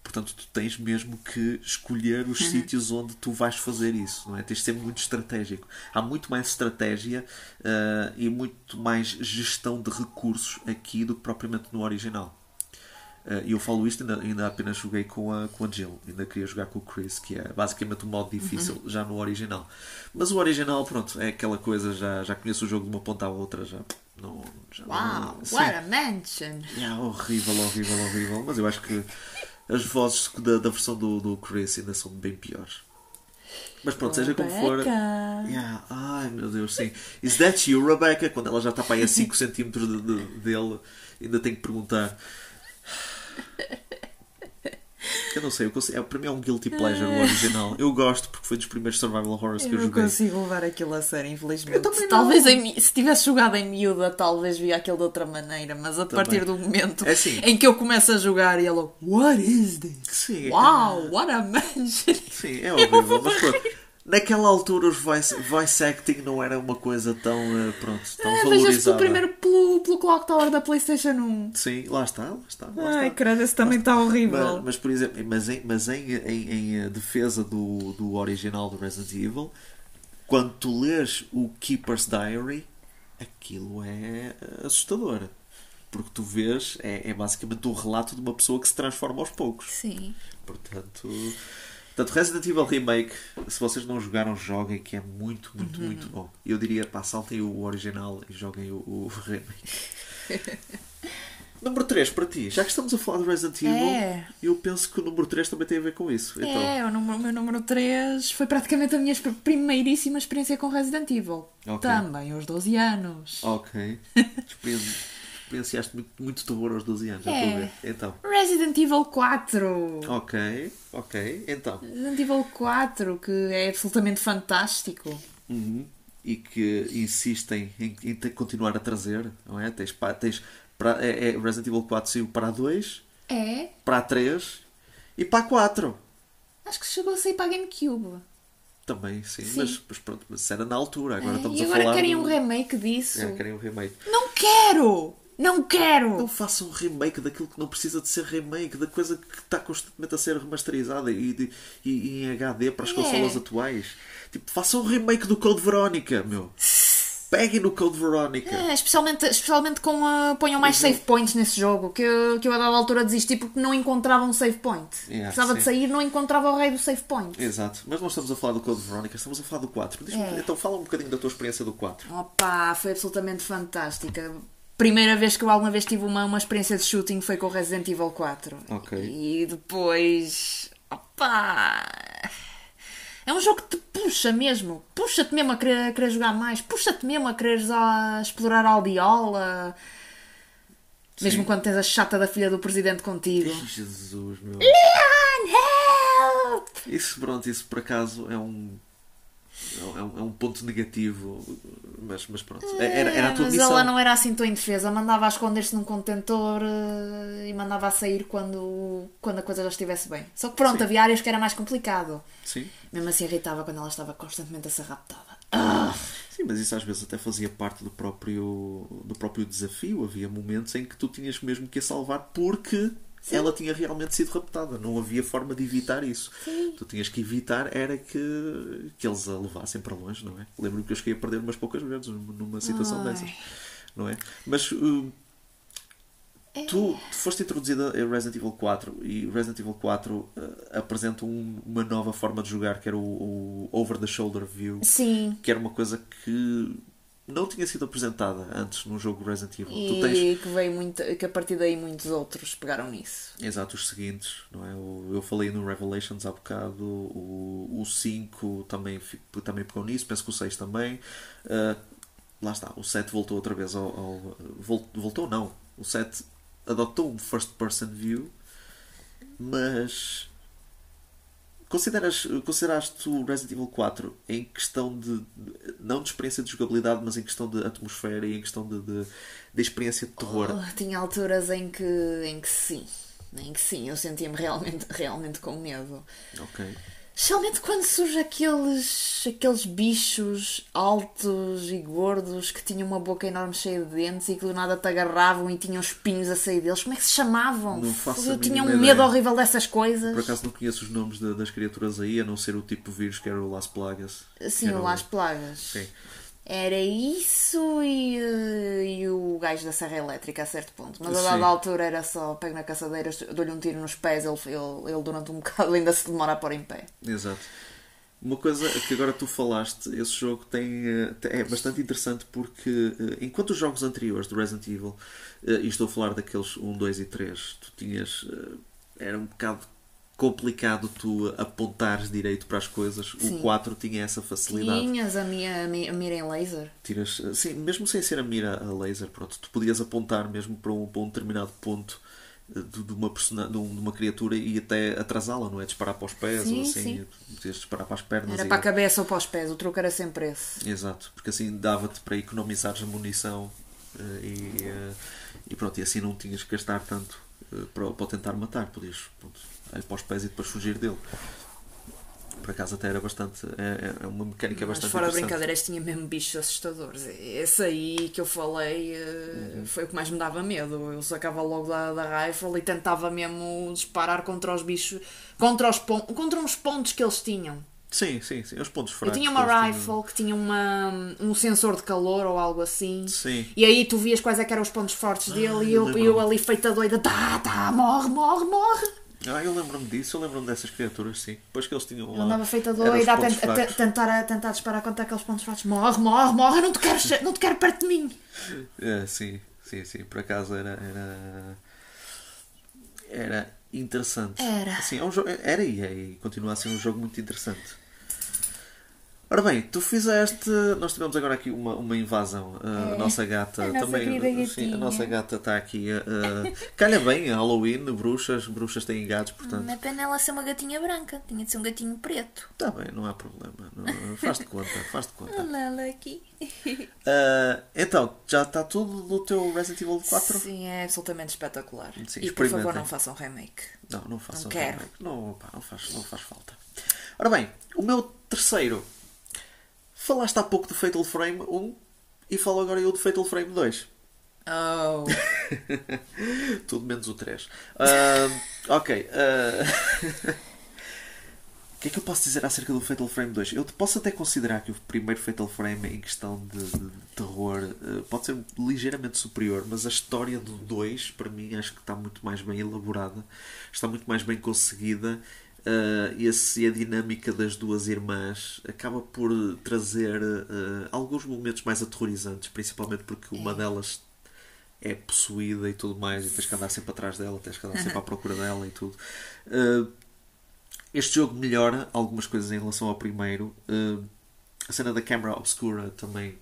Portanto, tu tens mesmo que escolher os sítios onde tu vais fazer isso, não é? Tens de ser muito estratégico. Há muito mais estratégia eh, e muito mais gestão de recursos aqui do que propriamente no original. Uh, E eu falo isto, ainda, ainda apenas joguei com a, com a Jill. Ainda queria jogar com o Chris, que é basicamente o modo difícil, já no original. Mas o original, pronto, é aquela coisa, já, já conheço o jogo de uma ponta à outra, já. Não, Uau, não, what a mansion! Yeah, horrível, horrível, horrível. Mas eu acho que as vozes da, da versão do, do Chris ainda são bem piores. Mas pronto, seja como for. Yeah. Ai meu Deus, sim. Is that you, Rebecca? Quando ela já está para aí a 5 cm de, de- dele, ainda tenho que perguntar. Eu não sei, eu consigo, é, para mim é um guilty pleasure o original. Eu gosto porque foi dos primeiros survival horrors que eu, Eu não joguei. consigo levar aquilo a sério, infelizmente. também não. Talvez em se tivesse jogado em miúda, talvez via aquilo de outra maneira, mas a partir do momento É assim. em que eu começo a jogar e ela, What is this? Sim, Wow, what a mansion! Sim, é horrível, mas pronto. Naquela altura os voice, voice acting não era uma coisa tão, eh, pronto, tão Ah, valorizada. primeiro pelo, pelo Clock Tower da Playstation 1. Sim, lá está, lá está. Lá Ai, credo, esse também está horrível. Mas, mas, por exemplo, mas em, mas em, em, em, eh, defesa do, do original do Resident Evil, quando tu lês o Keeper's Diary, aquilo é eh, assustador. Porque tu vês, é, é basicamente um relato de uma pessoa que se transforma aos poucos. Sim. Portanto, portanto, Resident Evil Remake, se vocês não jogaram, joguem, que é muito, muito, Uhum. muito bom. Eu diria, pá, saltem o original e joguem o, o remake. número 3 para ti, já que estamos a falar de Resident Evil, É. eu penso que o número 3 também tem a ver com isso. Então, É, o, número, o meu número 3 foi praticamente a minha primeiríssima experiência com Resident Evil. Ok. Também aos 12 anos. ok. Experi- Experienciaste muito, muito terror aos 12 anos, É. a ver. Então, Resident Evil 4. ok, ok. Então, Resident Evil 4, que é absolutamente fantástico. Uhum. E que insistem em, em continuar a trazer, não é? Tens, pa- tens para, é, é Resident Evil 4 saiu para a 2, É, para a 3 e para a 4. acho que chegou a sair para a GameCube. Também, sim, Sim. Mas, mas pronto, mas era na altura. Agora É, estamos e a agora falar. querem do- um remake disso. É, querem um remake. Não quero! Não quero! Não façam um remake daquilo que não precisa de ser remake, da coisa que está constantemente a ser remasterizada e, de- e- em HD para as É. consolas atuais. Tipo, façam um remake do Code Verónica, meu. Peguem no Code Verónica. É, especialmente, especialmente com a. ponham mais save points nesse jogo, que eu, que eu a dada altura desisti porque não encontrava um save point. Yeah, Precisava de sim. sair, não encontrava o rei do save point. Exato, mas não estamos a falar do Code Verónica, estamos a falar do 4. Diz-me- É. Então fala um bocadinho da tua experiência do 4. Opa, foi absolutamente fantástica. Primeira vez que eu alguma vez tive uma, uma experiência de shooting foi com o Resident Evil 4. Ok. E depois. Opa! É um jogo que te puxa mesmo. Puxa-te mesmo a querer, a querer jogar mais. Puxa-te mesmo a querer a explorar a aldeola. Mesmo Sim. quando tens a chata da filha do presidente contigo. Jesus, meu. Leon, help! Isso, pronto, isso por acaso é um. É um, é um ponto negativo, mas, mas pronto. Era, era a tua mas missão. ela não era assim tão indefesa. Mandava a esconder-se num contentor eh, e mandava a sair quando, quando a coisa já estivesse bem. Só que pronto, Sim. havia áreas que era mais complicado. Sim. Mesmo assim irritava quando ela estava constantemente a ser raptada. Sim, mas isso às vezes até fazia parte do próprio, do próprio desafio. Havia momentos em que tu tinhas mesmo que a salvar porque ela tinha realmente sido raptada. Não havia forma de evitar isso. Tu tinhas que evitar era que, que eles a levassem para longe, não é? Lembro-me que eu cheguei a perder umas poucas vezes numa situação Ai. dessas. Não é? Mas uh, tu foste introduzida em Resident Evil 4 e Resident Evil 4 uh, apresenta um- uma nova forma de jogar que era o, o Over the Shoulder View Sim. que era uma coisa que não tinha sido apresentada antes num jogo Resident Evil. E tens, que veio muito, que a partir daí muitos outros pegaram nisso. exato, os seguintes, não é? O- Eu falei no Revelations há bocado, o, o 5 também, também pegou nisso, penso que o 6 também. Ah, lá está, o 7 voltou outra vez ao. ao- vol- voltou não, o 7 adotou um first person view, mas Consideras, consideraste o Resident Evil 4 em questão de. não de experiência de jogabilidade, mas em questão de atmosfera e em questão de, de, de experiência de terror? Oh, tinha alturas em que, em que sim. Em que sim, eu sentia-me realmente, realmente com medo. Ok. Especialmente quando surgem aqueles, aqueles bichos altos e gordos que tinham uma boca enorme cheia de dentes e que do nada te agarravam e tinham espinhos a sair deles. Como é que se chamavam? Não faço Eu tinha um medo ideia. horrível dessas coisas. Por acaso não conheço os nomes da- das criaturas aí, a não ser o tipo vírus que era o Las Plagas. Sim, o Las Plagas. Sim. Era isso e, eh, e o gajo da serra elétrica a certo ponto. Mas a dada altura era só pego na caçadeira, dou-lhe um tiro nos pés, ele, ele, ele durante um bocado ainda se demora a pôr em pé. Exato. Uma coisa que agora tu falaste, esse jogo tem, eh, é bastante interessante porque eh, enquanto os jogos anteriores do Resident Evil, e estou a falar daqueles 1, 2 e 3, tu tinhas. Era um bocado complicado tu apontares direito para as coisas. Sim. O 4 tinha essa facilidade. Tinhas a, minha, a, mi- a mira em laser. Tiras, sim, mesmo sem ser a mira a laser, pronto, tu podias apontar mesmo para um, para um determinado ponto eh, de, de uma, persona, de, um- de uma criatura e até atrasá-la, não é? Disparar para os pés Sim, ou assim, sim. podias disparar para as pernas. Era para a cabeça ou para os pés, o truque era sempre esse. Exato, porque assim dava-te para economizares a munição eh, e, eh, e pronto, e assim não tinhas que gastar tanto eh, para, para o tentar matar, podias pronto, ir para os pés e depois fugir dele. Por acaso até era bastante. É, é uma mecânica Mas bastante fora interessante. brincadeiras tinha mesmo bichos assustadores. Esse aí que eu falei eh, Uhum. foi o que mais me dava medo. Eu sacava logo da, da rifle e tentava mesmo disparar contra os bichos, contra, os contra uns pontos que eles tinham. Sim, sim, sim. Os pontos Eu fracos. tinha que uma eles tinham. rifle que tinha uma, um sensor de calor ou algo assim. Sim. E aí tu vias quais é que eram os pontos fortes dele e eu eu, eu ali feita doida, tá, tá, morre, morre, morre. Ah, eu lembro-me disso, eu lembro-me dessas criaturas, sim. Depois que eles tinham Eu lá. andava feita doida a, a tentar, a tentar disparar contra aqueles pontos fortes. Morre, morre, morre, eu não te quero, não te quero perto de mim. É, sim, sim, sim. Por acaso era. Era, era interessante. Era. Sim, é um jogo, era e é, e continua a ser um jogo muito interessante. Ora bem, tu fizeste. Nós tivemos agora aqui uma, uma invasão. Uh, a nossa gata É. a nossa também. querida sim, a nossa gata está aqui. Uh, calha bem, Halloween, bruxas, bruxas têm gatos, portanto. Não é pena ela ser uma gatinha branca, tinha de ser um gatinho preto. Está bem, não há problema. Não, faz de conta, faz de conta. Ela aqui. Uh, então, já está tudo no teu Resident Evil 4? Sim, é absolutamente espetacular. Sim, e por favor não façam remake. Não, não façam Não quero. remake. Não, pá, não, faz, não faz falta. Ora bem, o meu terceiro. Falaste há pouco do Fatal Frame 1 e falo agora eu do Fatal Frame 2. Oh. Tudo menos o 3. Ah, ok. ah, O que é que eu posso dizer acerca do Fatal Frame 2? Eu posso até considerar que o primeiro Fatal Frame, em questão de, de terror, eh, pode ser ligeiramente superior, mas a história do 2, para mim, acho que está muito mais bem elaborada, está muito mais bem conseguida. E esse- e a dinâmica das duas irmãs acaba por trazer eh, alguns momentos mais aterrorizantes, principalmente porque uma delas é possuída e tudo mais, e tens que andar sempre atrás dela, tens que andar sempre à procura dela e tudo. Uh, este jogo melhora algumas coisas em relação ao primeiro. Uh, a cena da câmara obscura também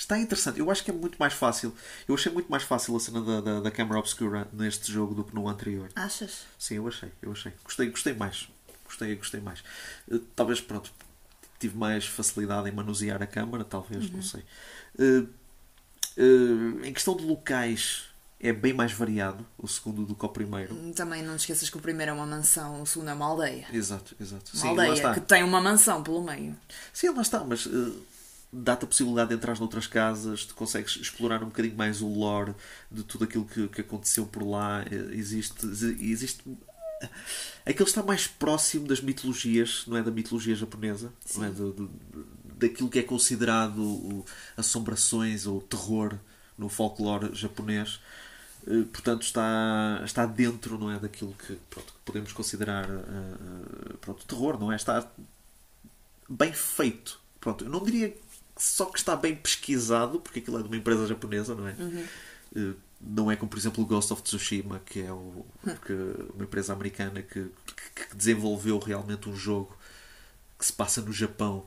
está interessante. Eu acho que é muito mais fácil. Eu achei muito mais fácil a cena da, da, da câmara obscura neste jogo do que no anterior. Achas? Sim, eu achei, eu achei. Gostei, gostei mais. Gostei, gostei mais. Eh, Talvez, pronto, tive mais facilidade em manusear a câmara, talvez, não sei. Eh, eh, em questão de locais, é bem mais variado o segundo do que o primeiro. Também não te esqueças que o primeiro é uma mansão, o segundo é uma aldeia. Exato, exato. Uma Sim, aldeia que tem uma mansão pelo meio. Sim, lá está, mas eh, dá-te a possibilidade de entrar noutras casas, tu consegues explorar um bocadinho mais o lore de tudo aquilo que, que aconteceu por lá. Eh, existe. existe Aquele está mais próximo das mitologias, não é? Da mitologia japonesa, não é? Do, do- daquilo que é considerado o- assombrações ou terror no folclore japonês. Eh, Portanto, está, está dentro não é, daquilo que, pronto, que podemos considerar eh, eh, pronto, terror, não é? Está bem feito. Pronto, eu não diria só que está bem pesquisado, porque aquilo é de uma empresa japonesa, não é? Eh, Não é como, por exemplo, o Ghost of Tsushima, que é o, que, uma empresa americana que, que- que desenvolveu realmente um jogo que se passa no Japão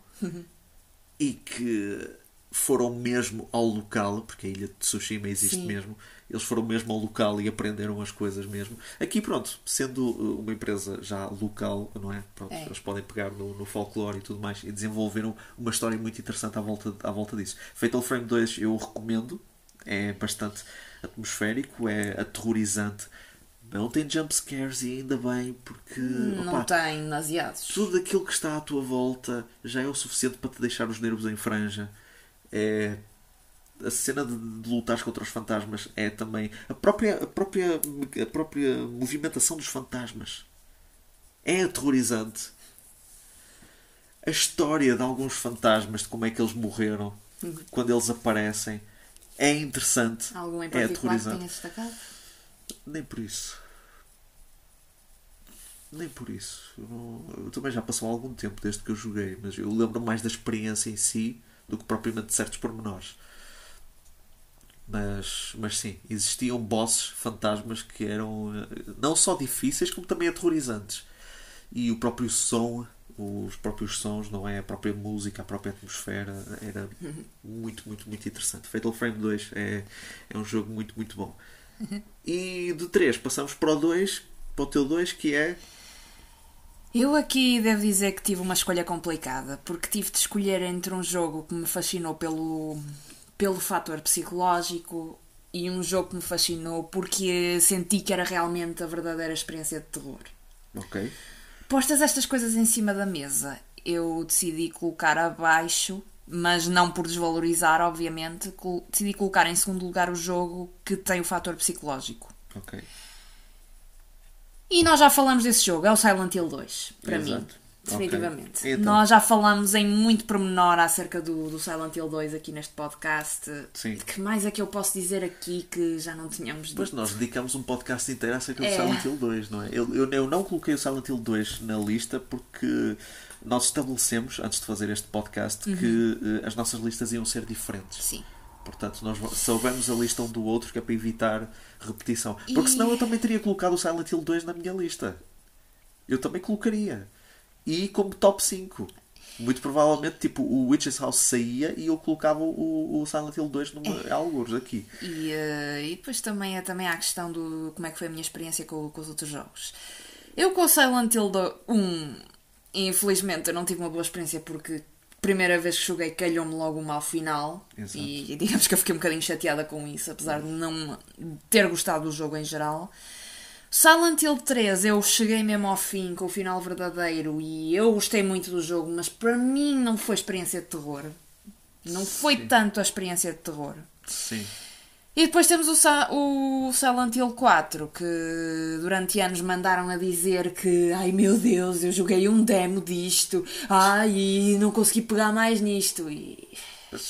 e que foram mesmo ao local, porque a ilha de Tsushima existe Sim. mesmo, eles foram mesmo ao local e aprenderam as coisas mesmo. Aqui, pronto, sendo uh, uma empresa já local, não é? Pronto, É. Eles podem pegar no, no folclore e tudo mais e desenvolveram uma história muito interessante à volta, à volta disso. Fatal Frame 2 eu recomendo, é bastante atmosférico, é aterrorizante. Não tem jump scares e ainda bem, porque Não opá, tem naseados. tudo aquilo que está à tua volta já é o suficiente para te deixar os nervos em franja. É a cena de, de lutares contra os fantasmas é também a própria, a própria a própria movimentação dos fantasmas é aterrorizante. A história de alguns fantasmas, de como é que eles morreram, quando eles aparecem, é interessante, Algum em é que aterrorizante. tenha destacado? Nem por isso. Nem por isso. Eu, não- eu também já passou algum tempo desde que eu joguei, mas eu lembro mais da experiência em si do que propriamente de certos pormenores. Mas, mas sim, existiam bosses fantasmas que eram eh, não só difíceis como também aterrorizantes. E o próprio som, os próprios sons, não é? A própria música, a própria atmosfera, era muito, muito, muito interessante. Fatal Frame 2 é, é um jogo muito, muito bom. E do 3 passamos para o 2, para o teu 2, que é. Eu aqui devo dizer que tive uma escolha complicada, porque tive de escolher entre um jogo que me fascinou pelo, pelo fator psicológico e um jogo que me fascinou porque senti que era realmente a verdadeira experiência de terror. Ok. Postas estas coisas em cima da mesa, eu decidi colocar abaixo, mas não por desvalorizar, obviamente, decidi colocar em segundo lugar o jogo que tem o fator psicológico. Ok. E nós já falamos desse jogo, é o Silent Hill 2, para mim. Definitivamente. Ok. Então. Nós já falamos em muito pormenor acerca do, do Silent Hill 2 aqui neste podcast. Sim. Que mais é que eu posso dizer aqui que já não tínhamos dito? nós dedicamos um podcast inteiro acerca do É. Silent Hill 2, não é? Eu, eu, eu não coloquei o Silent Hill 2 na lista porque nós estabelecemos, antes de fazer este podcast, Uhum. que eh, as nossas listas iam ser diferentes. Sim. Portanto, nós soubemos a lista um do outro, que é para evitar repetição. Porque senão eu também teria colocado o Silent Hill 2 na minha lista. Eu também colocaria. E como top 5. Muito provavelmente, tipo, o Witch's House saía e eu colocava o, o Silent Hill 2 numa, É. alguns aqui. E, eh, e depois também, é- também há a questão do como é que foi a minha experiência com, com os outros jogos. Eu com o Silent Hill 1, infelizmente, eu não tive uma boa experiência porque primeira vez que joguei calhou-me logo uma ao final Exato. e digamos que eu fiquei um bocadinho chateada com isso, apesar de não ter gostado do jogo em geral. Silent Hill 3 eu cheguei mesmo ao fim com o final verdadeiro e eu gostei muito do jogo, mas para mim não foi experiência de terror. Não foi tanto a experiência de terror. Sim. E depois temos o, o Silent Hill 4, que durante anos mandaram a dizer que ai meu Deus, eu joguei um demo disto, ai, e não consegui pegar mais nisto. E.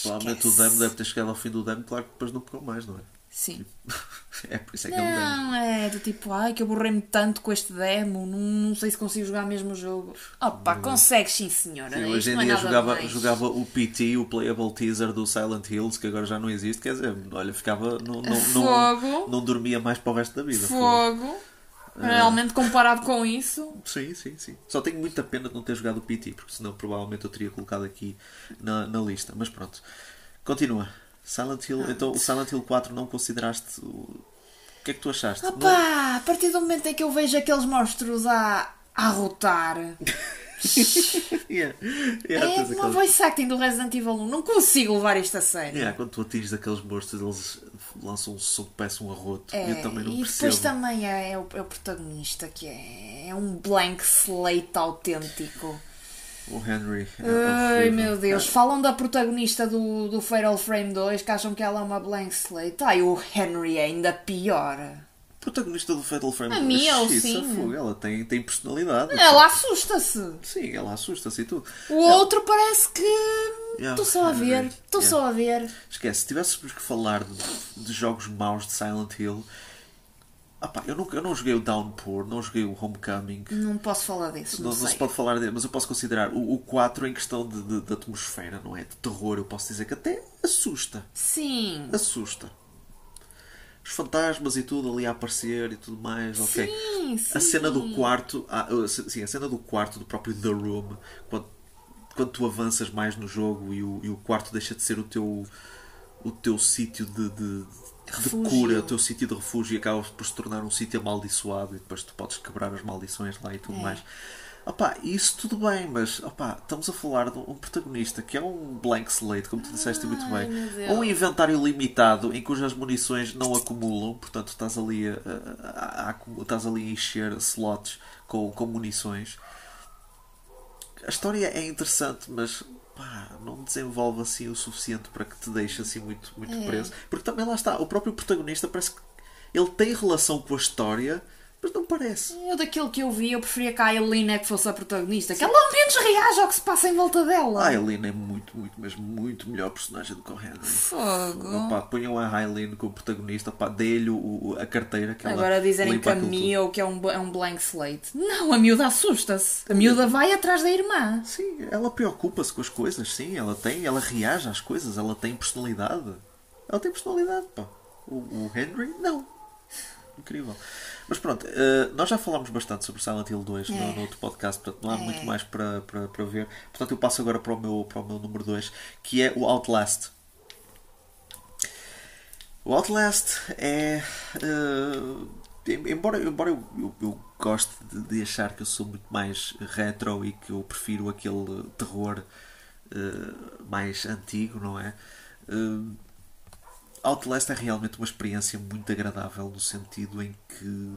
Provavelmente o demo deve ter chegado ao fim do demo, claro que depois não pegou mais, não é? Sim. É por isso é que é um demo. Não, é do tipo, ai que eu borrei-me tanto com este demo, não, não sei se consigo jogar mesmo o jogo. Opa, consegues sim senhora. Sim, hoje em não é dia nada jogava, mais. jogava o PT, o Playable Teaser do Silent Hills, que agora já não existe, quer dizer, olha, ficava. Não, não, Fogo. não, não dormia mais para o resto da vida. Fogo. Realmente comparado com isso. Sim, sim, sim. Só tenho muita pena de não ter jogado o PT, porque senão provavelmente eu teria colocado aqui na, na lista. Mas pronto. Continua. Silent Hill, então o Silent Hill 4 não consideraste. O, que é que tu achaste? Não- Opa, a partir do momento em que eu vejo aqueles monstros a, a rotar. Yeah. Yeah, É uma aqueles- voice acting do Resident Evil 1. Não consigo levar isto a sério. Yeah, quando tu atinges aqueles monstros, eles lançam um som que parece um arroto. É, eu também não e percebo. depois também é, é o, é o protagonista que é, é um blank slate autêntico. O Henry. é Ai meu Deus, falam da protagonista do, do Fatal Frame 2 que acham que ela é uma blank slate. Ai, o Henry é ainda pior. protagonista do Fatal Frame A 2. minha, ou sim. fogo, Ela tem, tem personalidade. Ela assusta-se. Sim, ela assusta-se e tudo. O outro parece que. Yeah, Estou só a ver, estou yeah. só a ver. Esquece, se tivéssemos que falar de, de jogos maus de Silent Hill. Ah pá, eu, nunca, eu não joguei o Downpour, não joguei o Homecoming. Não posso falar disso, Não, não, não se pode falar dele, mas eu posso considerar o, o 4 em questão de, de, de atmosfera, não é? De terror, eu posso dizer que até assusta. Sim. Assusta. Os fantasmas e tudo ali a aparecer e tudo mais, ok. Sim, sim. A cena do quarto, ah, uh, sim, a cena do quarto do próprio The Room, quando, quando tu avanças mais no jogo e o, e o quarto deixa de ser o teu o teu sítio de, de, de cura, o teu sítio de refúgio e acaba por se tornar um sítio amaldiçoado e depois tu podes quebrar as maldições lá e tudo É. mais. Opá, isso tudo bem, mas opá, estamos a falar de um protagonista que é um blank slate, como tu disseste muito bem. Um inventário limitado em cujas munições não acumulam, portanto estás ali a, a- a- estás ali a encher slots com, com munições. A história é interessante, mas pá, não desenvolve assim o suficiente para que te deixe assim muito, muito É. preso. Porque também lá está, o próprio protagonista parece que ele tem relação com a história, Mas não parece. Eu, daquilo que eu vi, eu preferia que a Aileen é que fosse a protagonista. Que ela ao menos reage ao que se passa em volta dela. A Aileen é muito, muito, mesmo muito melhor personagem do que o Henry. Fogo. Opa, ponham a Aileen como protagonista, pá, dê-lhe a carteira que ela Agora dizerem que a. Mio que é um, é um blank slate. Não, a miúda assusta-se. A miúda vai atrás da irmã. Sim, ela preocupa-se com as coisas, sim, ela tem, ela reage às coisas, ela tem personalidade. Ela tem personalidade, pá. O, o Henry, não. Incrível. Mas pronto, eh, nós já falámos bastante sobre Silent Hill 2 no, É. no outro podcast, portanto não há É. muito mais para, para, para ver. Portanto, eu passo agora para o meu, para o meu número 2, que é o Outlast. O Outlast é. em- embora embora eu, eu, eu goste de, de achar que eu sou muito mais retro e que eu prefiro aquele terror eh, mais antigo, não é? Eh, Outlast é realmente uma experiência muito agradável no sentido em que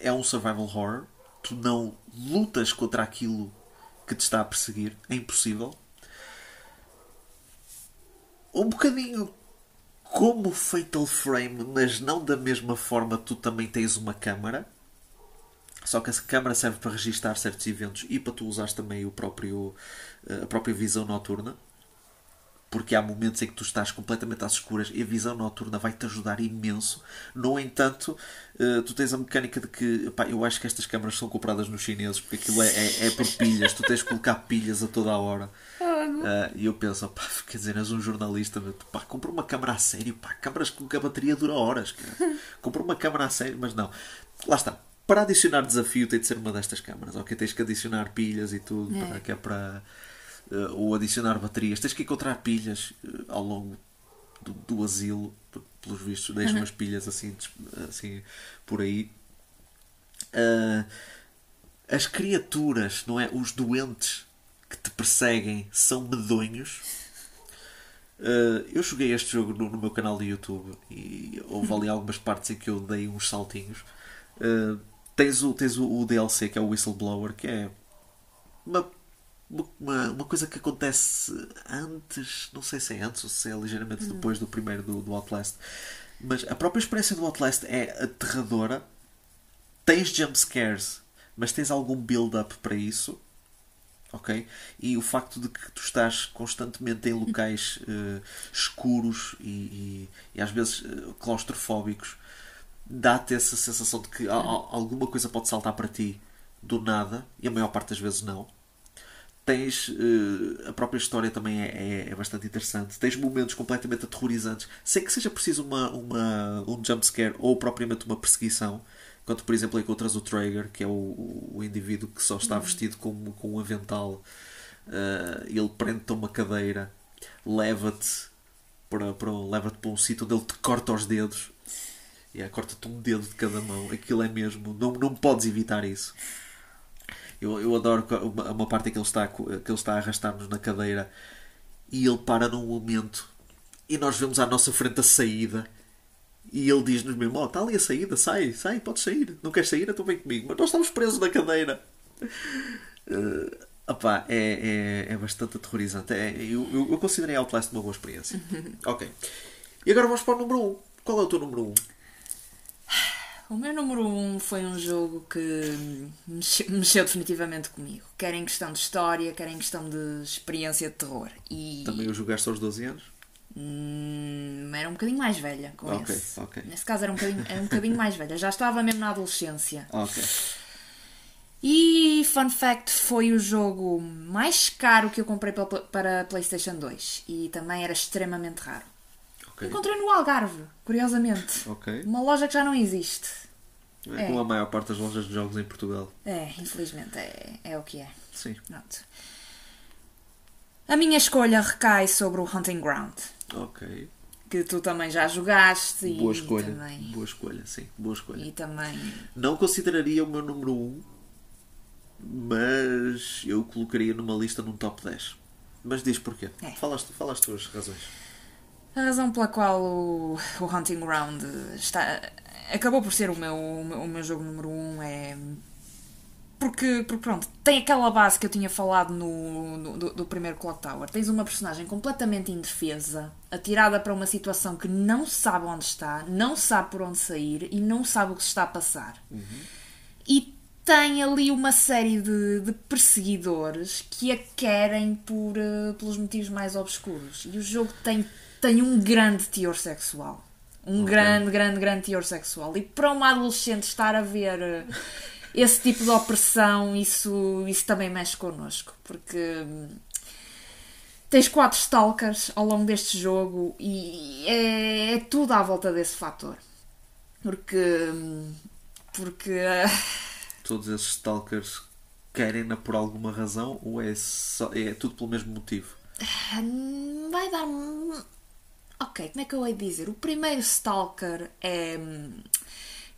é um survival horror. Tu não lutas contra aquilo que te está a perseguir. É impossível. Um bocadinho como Fatal Frame, mas não da mesma forma, tu também tens uma câmara. Só que essa câmara serve para registar certos eventos e para tu usares também o próprio, eh, a própria visão noturna. Porque há momentos em que tu estás completamente às escuras e a visão noturna vai-te ajudar imenso. No entanto, eh, tu tens a mecânica de que pá, eu acho que estas câmaras são compradas nos chineses porque aquilo é, é, é por pilhas, tu tens que colocar pilhas a toda a hora. Ah, e eu penso, pá, quer dizer, és um jornalista, pá, compra uma câmara a sério, pá, câmaras com que a bateria dura horas, cara. compra uma câmara a sério, mas não. Lá está. Para adicionar desafio tem de ser uma destas câmaras, ok? Tens que adicionar pilhas e tudo, É. para, que é para. Eh, ou adicionar baterias. Tens que encontrar pilhas eh, ao longo do, do asilo, pelos vistos, deixam Uhum. as pilhas assim, assim por aí. Ah, as criaturas, não é? Os doentes que te perseguem são medonhos. Ah, eu joguei este jogo no, no meu canal de YouTube e houve ali algumas partes em que eu dei uns saltinhos. Ah, tens o, tens o, o DLC que é o Whistleblower, que é uma, uma, uma coisa que acontece antes, não sei se é antes ou se é ligeiramente depois do primeiro do, do Outlast, mas a própria experiência do Outlast é aterradora. Tens jump scares, mas tens algum build-up para isso. Ok? E o facto de que tu estás constantemente em locais eh, escuros e, e- e às vezes eh, claustrofóbicos dá-te essa sensação de que a- a- alguma coisa pode saltar para ti do nada e a maior parte das vezes não. Tens eh, a própria história também é, é- é bastante interessante. Tens momentos completamente aterrorizantes, sem que seja preciso uma, uma, um jumpscare ou propriamente uma perseguição. Quando, por exemplo, encontras o Traeger, que é o, o indivíduo que só está vestido com, com um avental, eh, ele prende-te a uma cadeira, leva-te para, para, leva-te para um sítio onde ele te corta os dedos. E corta-te um dedo de cada mão. Aquilo é mesmo. Não, não podes evitar isso. Eu, eu adoro uma, uma parte em que ele, está, que ele está a arrastar-nos na cadeira e ele para num momento e nós vemos à nossa frente a saída e ele diz-nos mesmo: Ó, está ali a saída, sai, sai, podes sair. Não queres sair? Então vem comigo. Mas nós estamos presos na cadeira. Eh, opá, é, é, é bastante aterrorizante. É, eu, eu, eu considerei Outlast uma boa experiência. ok. E agora vamos para o número 1. Qual é o teu número 1? O meu número 1 um foi um jogo que mexeu, mexeu definitivamente comigo. Quer em questão de história, quer em questão de experiência de terror. E Também o jogaste aos 12 anos? hum, era um bocadinho mais velha com Ok, esse. ok. Nesse caso era um, bocadinho, era um bocadinho mais velha. Já estava mesmo na adolescência. Ok. E, fun fact, foi o jogo mais caro que eu comprei para, para PlayStation 2. E também era extremamente raro. Ok. Encontrei no Algarve, curiosamente. Ok. Uma loja que já não existe. É É. como a maior parte das lojas de jogos em Portugal. É, infelizmente, é, é o que é. Sim. Pronto. A minha escolha recai sobre o Hunting Ground, Ok. que tu também já jogaste e Boa escolha. também. Boa escolha, sim. Boa escolha. E também. Não consideraria o meu número 1, mas eu colocaria numa lista num top 10. Mas diz porquê. É. Fala as, fala as tuas razões. A razão pela qual o, o Hunting Ground está, acabou por ser o meu, o meu, jogo número 1 um é. Porque, porque, pronto, tem aquela base que eu tinha falado no, no- do, do primeiro Clock Tower. Tens uma personagem completamente indefesa, atirada para uma situação que não sabe onde está, não sabe por onde sair e não sabe o que se está a passar. e tem ali uma série de, de perseguidores que a querem por, eh, pelos motivos mais obscuros. E o jogo tem, tem um grande teor sexual. Um Ok. grande, grande, grande teor sexual. E para uma adolescente estar a ver eh, esse tipo de opressão, isso, isso também mexe connosco. Porque hum, tens quatro stalkers ao longo deste jogo e é, é tudo à volta desse fator. Porque. hum, Porque. ah, Todos esses stalkers querem-na por alguma razão ou é, só, é tudo pelo mesmo motivo? Vai dar. Ok, como é que eu hei de dizer? O primeiro Stalker é. hum,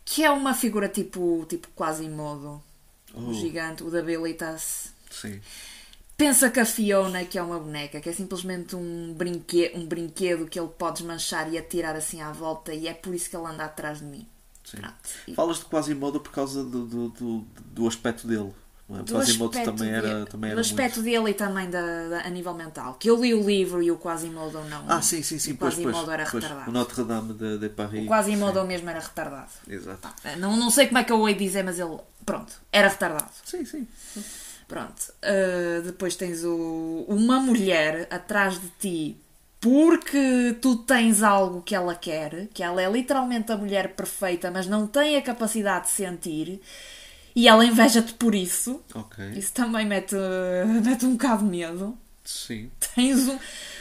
que é uma figura tipo, tipo quase modo. Oh. O gigante, o da Habilitas. Sim. Pensa que a Fiona, que é uma boneca, que é simplesmente um, brinque um brinquedo que ele pode desmanchar e atirar assim à volta, e é por isso que ele anda atrás de mim. Sim. Pronto. E- Falas de Quasimodo por causa do, do, do, do aspecto dele. É? Do Quasimodo aspecto também era, dele- também do era aspecto muito... dele e também da, da- a nível mental. Que eu li o livro e o Quasimodo não. Ah, sim, sim, sim. O Pois, pois, Quasimodo era pois. retardado. O Notre Dame de, de Paris. O Quasimodo mesmo era retardado. Exato. Não, não sei como é que eu o hei de dizer, mas ele, pronto, era retardado. Sim, sim. Pronto. Uh, depois tens o, uma mulher atrás de ti porque tu tens algo que ela quer, que ela é literalmente a mulher perfeita, mas não tem a capacidade de sentir. E ela inveja-te por isso. Isso também mete, mete um bocado de medo. Sim. Tens o,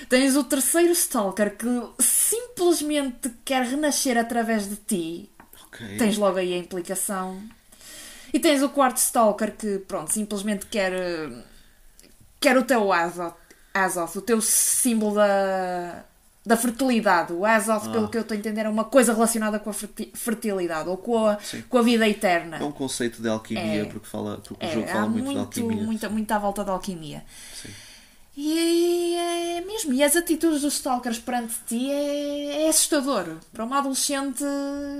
tens o terceiro Stalker que simplesmente quer renascer através de ti. Tens logo aí a implicação. E tens o quarto Stalker que, pronto, simplesmente quer. eh, quer o teu Azoth, Azoth o teu símbolo da. Da fertilidade. O Azoth, Ah. pelo que eu estou a entender, é uma coisa relacionada com a ferti- fertilidade ou com a, Sim. com a vida eterna. É um conceito de alquimia, É. porque, fala, porque o É, jogo há fala muito, de muito, alquimia. muita, muito à volta da alquimia. Sim. E é mesmo, e as atitudes dos stalkers perante ti é, é assustador. Para uma adolescente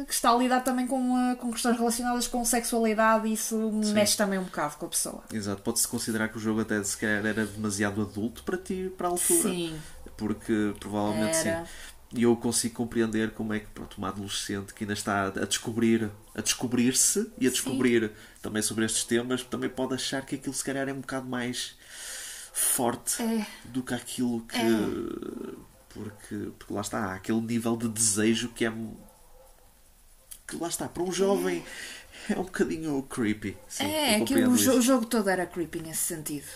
que está a lidar também com, eh, com questões relacionadas com sexualidade, isso mexe também um bocado com a pessoa. Exato. Pode-se considerar que o jogo até se calhar era demasiado adulto para ti, para a altura. Sim, Porque provavelmente Era. sim. E eu consigo compreender como é que pronto, uma adolescente que ainda está a descobrir, a descobrir-se e a descobrir também sobre estes temas, também pode achar que aquilo se calhar é um bocado mais forte É. do que aquilo que. Porque, porque lá está, há aquele nível de desejo que é. que lá está, para um jovem é um bocadinho creepy. Sim, é, aquilo, o, jo- o jogo todo era creepy nesse sentido.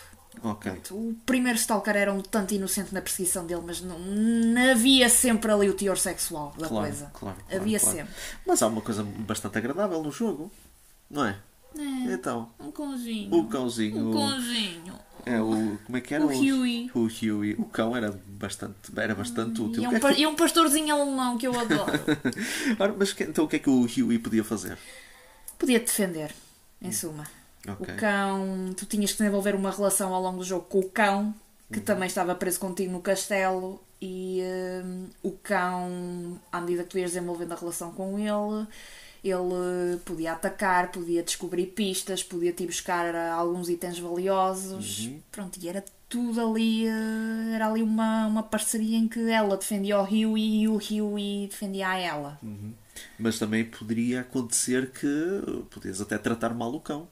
Ok. O primeiro Stalker era um tanto inocente na perseguição dele, mas não, não havia sempre ali o teor sexual da Claro, coisa. claro, claro, havia sempre. Mas há uma coisa bastante agradável no jogo, não é? É, Então, um cãozinho. o cãozinho. Um cãozinho. É o. Como é que era? O Huey. O Huey. O cão era bastante, era bastante útil. E um, é que- e um pastorzinho alemão que eu adoro. Ora, mas então o que é que o Huey podia fazer? Podia defender, em suma. Ok. O cão, tu tinhas que desenvolver uma relação ao longo do jogo com o cão, que também estava preso contigo no castelo, e hum, o cão, à medida que tu ias desenvolvendo a relação com ele, ele podia atacar, podia descobrir pistas, podia te buscar ah, alguns itens valiosos. Pronto, e era tudo ali, eh, era ali uma, uma parceria em que ela defendia o Huey e o Huey defendia a ela. Mas também poderia acontecer que podias até tratar mal o cão.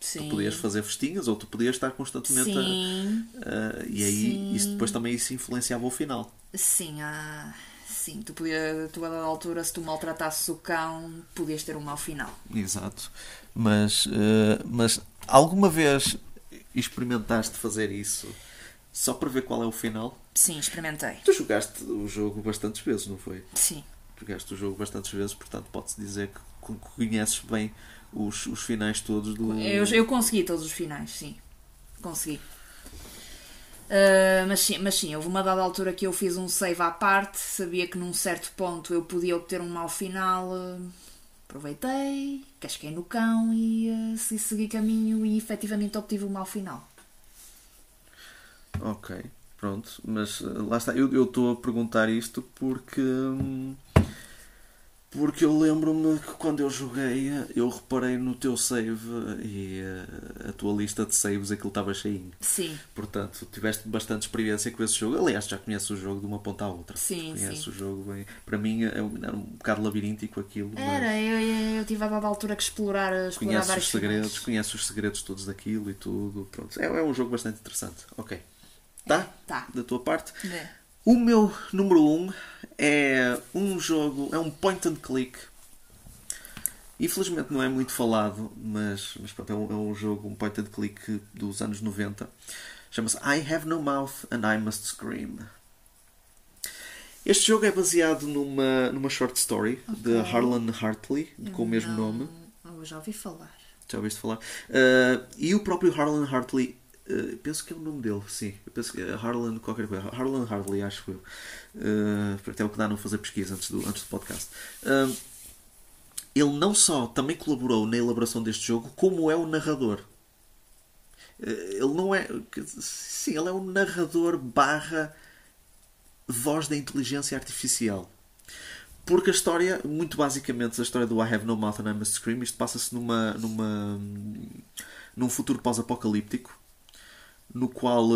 Sim. Tu podias fazer festinhas ou tu podias estar constantemente Sim. a- e aí Sim. isso depois também isso influenciava o final. Sim, ah, sim, tu, podia, tu a dada altura, se tu maltratasses o cão, podias ter um mau final. Exato. Mas, eh, mas alguma vez experimentaste fazer isso só para ver qual é o final? Sim, experimentei. Tu jogaste o jogo bastantes vezes, não foi? Sim. Jogaste o jogo bastantes vezes, portanto pode-se dizer que con- conheces bem os, os finais todos do. Eu, eu consegui todos os finais, sim. Consegui. Ah, mas, sim, mas sim, houve uma dada altura que eu fiz um save à parte, sabia que num certo ponto eu podia obter um mau final. ah, aproveitei, casquei no cão e se- segui caminho e efetivamente obtive um mau final. Ok, pronto, mas lá está. Eu eu estou a perguntar isto porque. hum, Porque eu lembro-me que quando eu joguei, eu reparei no teu save e eh, a tua lista de saves aquilo estava cheinho. Sim. Portanto, tiveste bastante experiência com esse jogo. Aliás, já conheces o jogo de uma ponta à outra. Sim, Conheces sim. o jogo bem. Para mim é era um bocado labiríntico aquilo. mas Era, eu, eu, eu tive a dada altura que explorar, explorar Conheces vários os segredos, finais. conheces os segredos todos daquilo e tudo. Pronto. É, é um jogo bastante interessante. Ok. Tá? Tá. Da tua parte. É. O meu número 1 um é um jogo, é um point and click. Infelizmente não é muito falado, mas, mas pronto, é, um, é um jogo, um point and click dos anos 90. Chama-se I Have No Mouth and I Must Scream. Este jogo é baseado numa, numa short story de Harlan Hartley, com o mesmo Não- nome. Eu já ouvi falar. Já ouviste falar? Uh, e o próprio Harlan Hartley, uh, penso que é o nome dele, sim. Eu penso que é Harlan qualquer coisa. Harlan Hartley, acho eu. Uh, até o que dá não fazer pesquisa antes do, antes do podcast. Uh, ele não só também colaborou na elaboração deste jogo, como é o narrador. Uh, Ele não é. Sim, ele é um narrador barra voz da inteligência artificial. Porque a história, muito basicamente, a história do I Have No Mouth and I Must Scream, isto passa-se numa, numa, num futuro pós-apocalíptico, no qual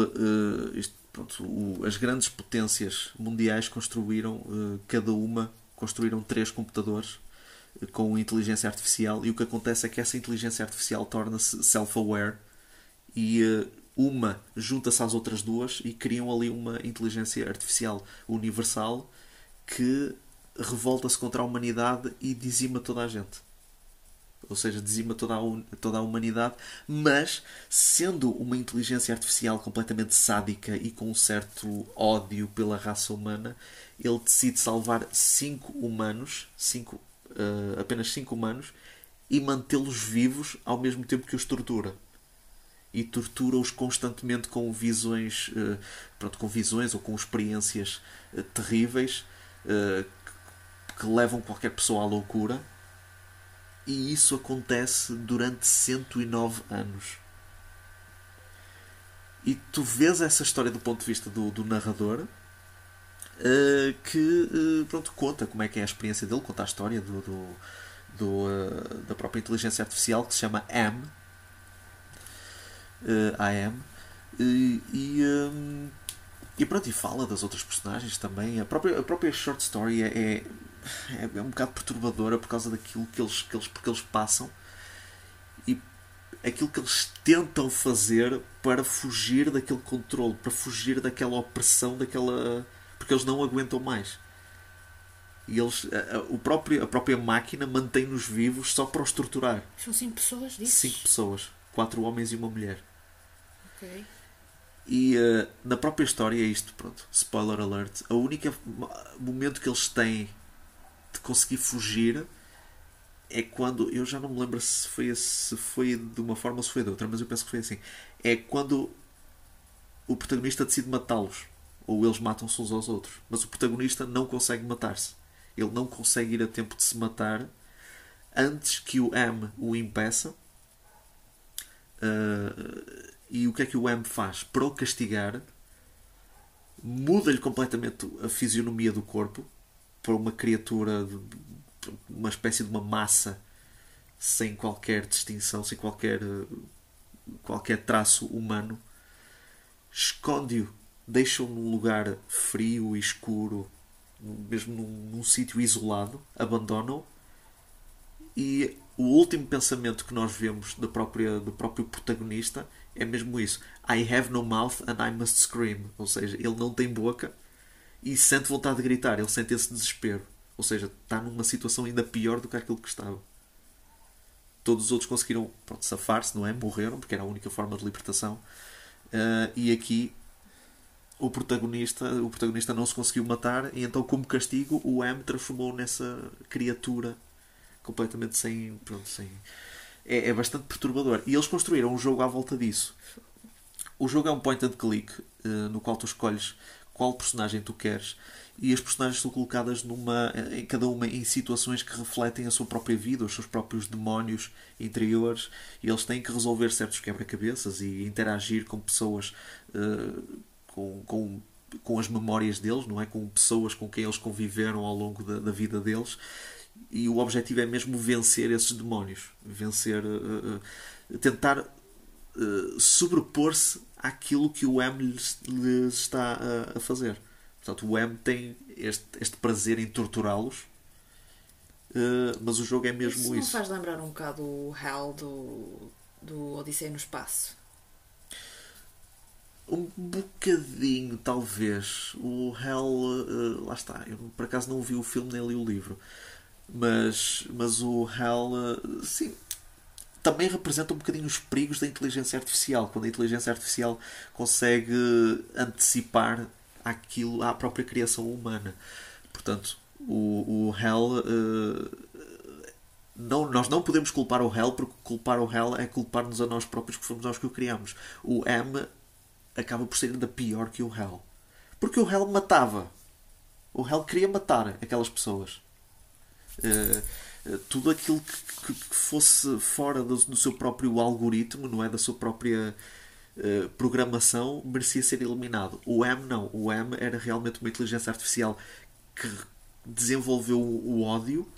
isto, pronto, o- as grandes potências mundiais construíram, eh, cada uma, construíram três computadores eh, com inteligência artificial, e o que acontece é que essa inteligência artificial torna-se self-aware e uma junta-se às outras duas e criam ali uma inteligência artificial universal que revolta-se contra a humanidade e dizima toda a gente. Ou seja, dizima toda a, toda a humanidade, mas sendo uma inteligência artificial completamente sádica e com um certo ódio pela raça humana, ele decide salvar cinco humanos, cinco, eh, apenas cinco humanos, e mantê-los vivos ao mesmo tempo que os tortura e tortura-os constantemente com visões, eh, pronto, com visões ou com experiências eh, terríveis que levam qualquer pessoa à loucura. E isso acontece durante 109 anos. E tu vês essa história do ponto de vista do, do narrador eh, que eh, pronto, conta como é que é a experiência dele, conta a história do, do- do, eh, da própria inteligência artificial que se chama AM, AM e, hum, e pronto, e fala das outras personagens também. A própria, a própria short story é, é, é, é um bocado perturbadora por causa daquilo que eles, que eles, porque eles passam e aquilo que eles tentam fazer para fugir daquele controle, para fugir daquela opressão, daquela. porque eles não aguentam mais. E eles, a, a- o próprio, a própria máquina mantém-nos vivos só para os torturar. São cinco pessoas, disse? Cinco pessoas, quatro homens e uma mulher. Ok. E eh, na própria história é isto, pronto. Spoiler alert. A única mo- momento que eles têm de conseguir fugir é quando. Eu já não me lembro se foi, se foi de uma forma ou se foi de outra, mas eu penso que foi assim. É quando o protagonista decide matá-los. Ou eles matam-se uns aos outros. Mas o protagonista não consegue matar-se. Ele não consegue ir a tempo de se matar antes que o M o impeça. Uh, e o que é que o M faz? Para o castigar, muda-lhe completamente a fisionomia do corpo para uma criatura, uma espécie de uma massa sem qualquer distinção, sem qualquer, qualquer traço humano. Esconde-o, deixa-o num lugar frio e escuro, mesmo num, num sítio isolado, abandona-o e o último pensamento que nós vemos da própria, do próprio protagonista é mesmo isso. I have no mouth and I must scream. Ou seja, ele não tem boca e sente vontade de gritar. Ele sente esse desespero. Ou seja, está numa situação ainda pior do que aquilo que estava. Todos os outros conseguiram safar-se, não é? Morreram, porque era a única forma de libertação. Ah, e aqui o protagonista, o protagonista não se conseguiu matar e então como castigo o M transformou nessa criatura completamente sem, pronto, sem é, é bastante perturbador. E eles construíram um jogo à volta disso. O jogo é um point and click eh, no qual tu escolhes qual personagem tu queres e as personagens são colocadas numa, em cada uma em situações que refletem a sua própria vida, os seus próprios demónios interiores e eles têm que resolver certos quebra-cabeças e interagir com pessoas eh, com, com, com as memórias deles, não é? Com pessoas com quem eles conviveram ao longo da, da vida deles E o objetivo é mesmo vencer esses demónios. Vencer. Uh, uh, tentar uh, sobrepor-se àquilo que o M lhes, lhes está a, a, fazer. Portanto, o M tem este, este prazer em torturá-los. mas o jogo é mesmo isso. Isso não faz lembrar um bocado o Hell do, do Odisseia no Espaço? Um bocadinho, talvez. O Hell. lá está. Eu por acaso não vi o filme nem li o livro. Mas, mas o HAL, eh, sim, também representa um bocadinho os perigos da inteligência artificial, quando a inteligência artificial consegue antecipar aquilo à própria criação humana. Portanto, o, o HAL. Uh, não, nós não podemos culpar o HAL porque culpar o HAL é culpar-nos a nós próprios que fomos nós que o criamos. O M acaba por ser ainda pior que o HAL. Porque o HAL matava. O HAL queria matar aquelas pessoas. Uh, tudo aquilo que, que, que, fosse fora do, do, seu próprio algoritmo, não é? Da sua própria uh, programação, merecia ser eliminado. O M não. O M era realmente uma inteligência artificial que desenvolveu o, o ódio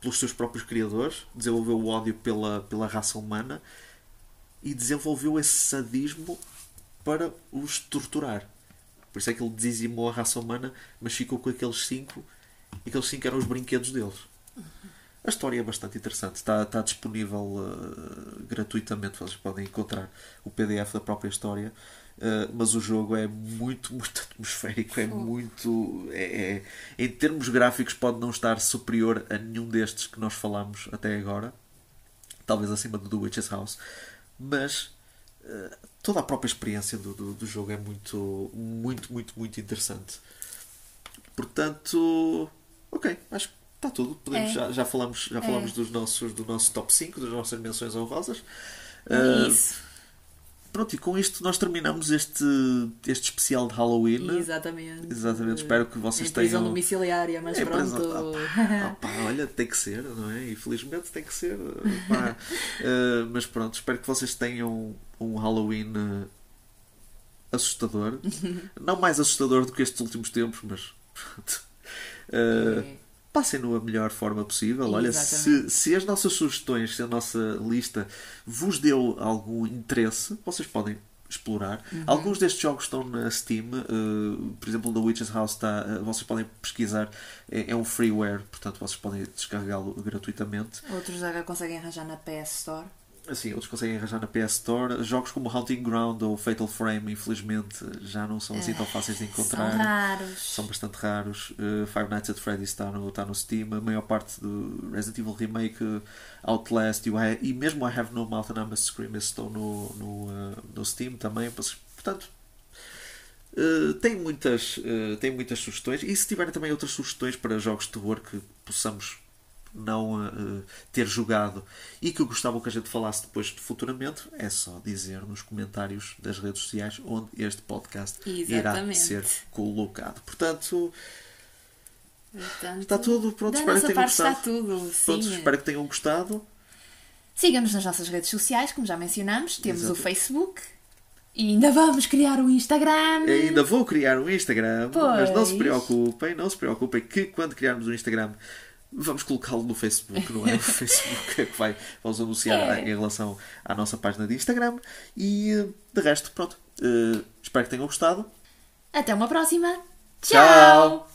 pelos seus próprios criadores, desenvolveu o ódio pela, pela raça humana e desenvolveu esse sadismo para os torturar. Por isso é que ele dizimou a raça humana, mas ficou com aqueles cinco e aqueles 5 eram os brinquedos deles. A história é bastante interessante. Está, está disponível uh, gratuitamente. Vocês podem encontrar o PDF da própria história. Uh, mas o jogo é muito, muito atmosférico. É muito. É, é, em termos gráficos, pode não estar superior a nenhum destes que nós falamos até agora. Talvez acima do The Witch's House. Mas uh, toda a própria experiência do, do, do jogo é muito, muito, muito, muito interessante. Portanto Ok, acho que está tudo. Podemos, é. já, já falamos, já falamos é. dos nossos, do nosso top 5, das nossas menções honrosas. É isso. Uh, pronto, e com isto nós terminamos este, este especial de Halloween. Exatamente. Exatamente, espero que vocês em tenham. domiciliária, mas é, pronto. Ah, pá, olha, tem que ser, não é? Infelizmente tem que ser. uh, mas pronto, espero que vocês tenham um Halloween uh, assustador. não mais assustador do que estes últimos tempos, mas pronto. Uh, Passem-no a melhor forma possível. Olha, se, se as nossas sugestões, se a nossa lista vos deu algum interesse, vocês podem explorar. Uhum. Alguns destes jogos estão na Steam, uh, por exemplo, The Witch's House está, uh, vocês podem pesquisar, é, é, um freeware, portanto vocês podem descarregá-lo gratuitamente. Outros já conseguem arranjar na PS Store assim, outros conseguem arranjar na PS Store. Jogos como Hunting Ground ou Fatal Frame, infelizmente, já não são assim tão fáceis de encontrar. São raros. São bastante raros. Uh, Five Nights at Freddy's está no, está no Steam. A maior parte do Resident Evil Remake, Outlast e, e mesmo I Have No Mouth and I Must Scream estão no, no, uh, no Steam também. Portanto, Uh, tem, muitas, uh, tem muitas sugestões e se tiverem também outras sugestões para jogos de terror que possamos não uh, ter jogado e que gostavam que a gente falasse depois futuramente, é só dizer nos comentários das redes sociais onde este podcast Exatamente. irá ser colocado. Portanto, Portanto, está tudo. Pronto, espero que tenham gostado. Está tudo, Pronto, espero que tenham gostado. Sigam-nos nas nossas redes sociais, como já mencionamos. Temos Exato. o Facebook. E ainda vamos criar um Instagram. Eu ainda vou criar um Instagram. Pois. Mas não se preocupem, não se preocupem que quando criarmos um Instagram Vamos colocá-lo no Facebook, não é? O Facebook é que vai, vamos anunciar é. em relação à nossa página de Instagram. E eh, de resto, pronto. Uh, espero que tenham gostado. Até uma próxima. Tchau. Tchau.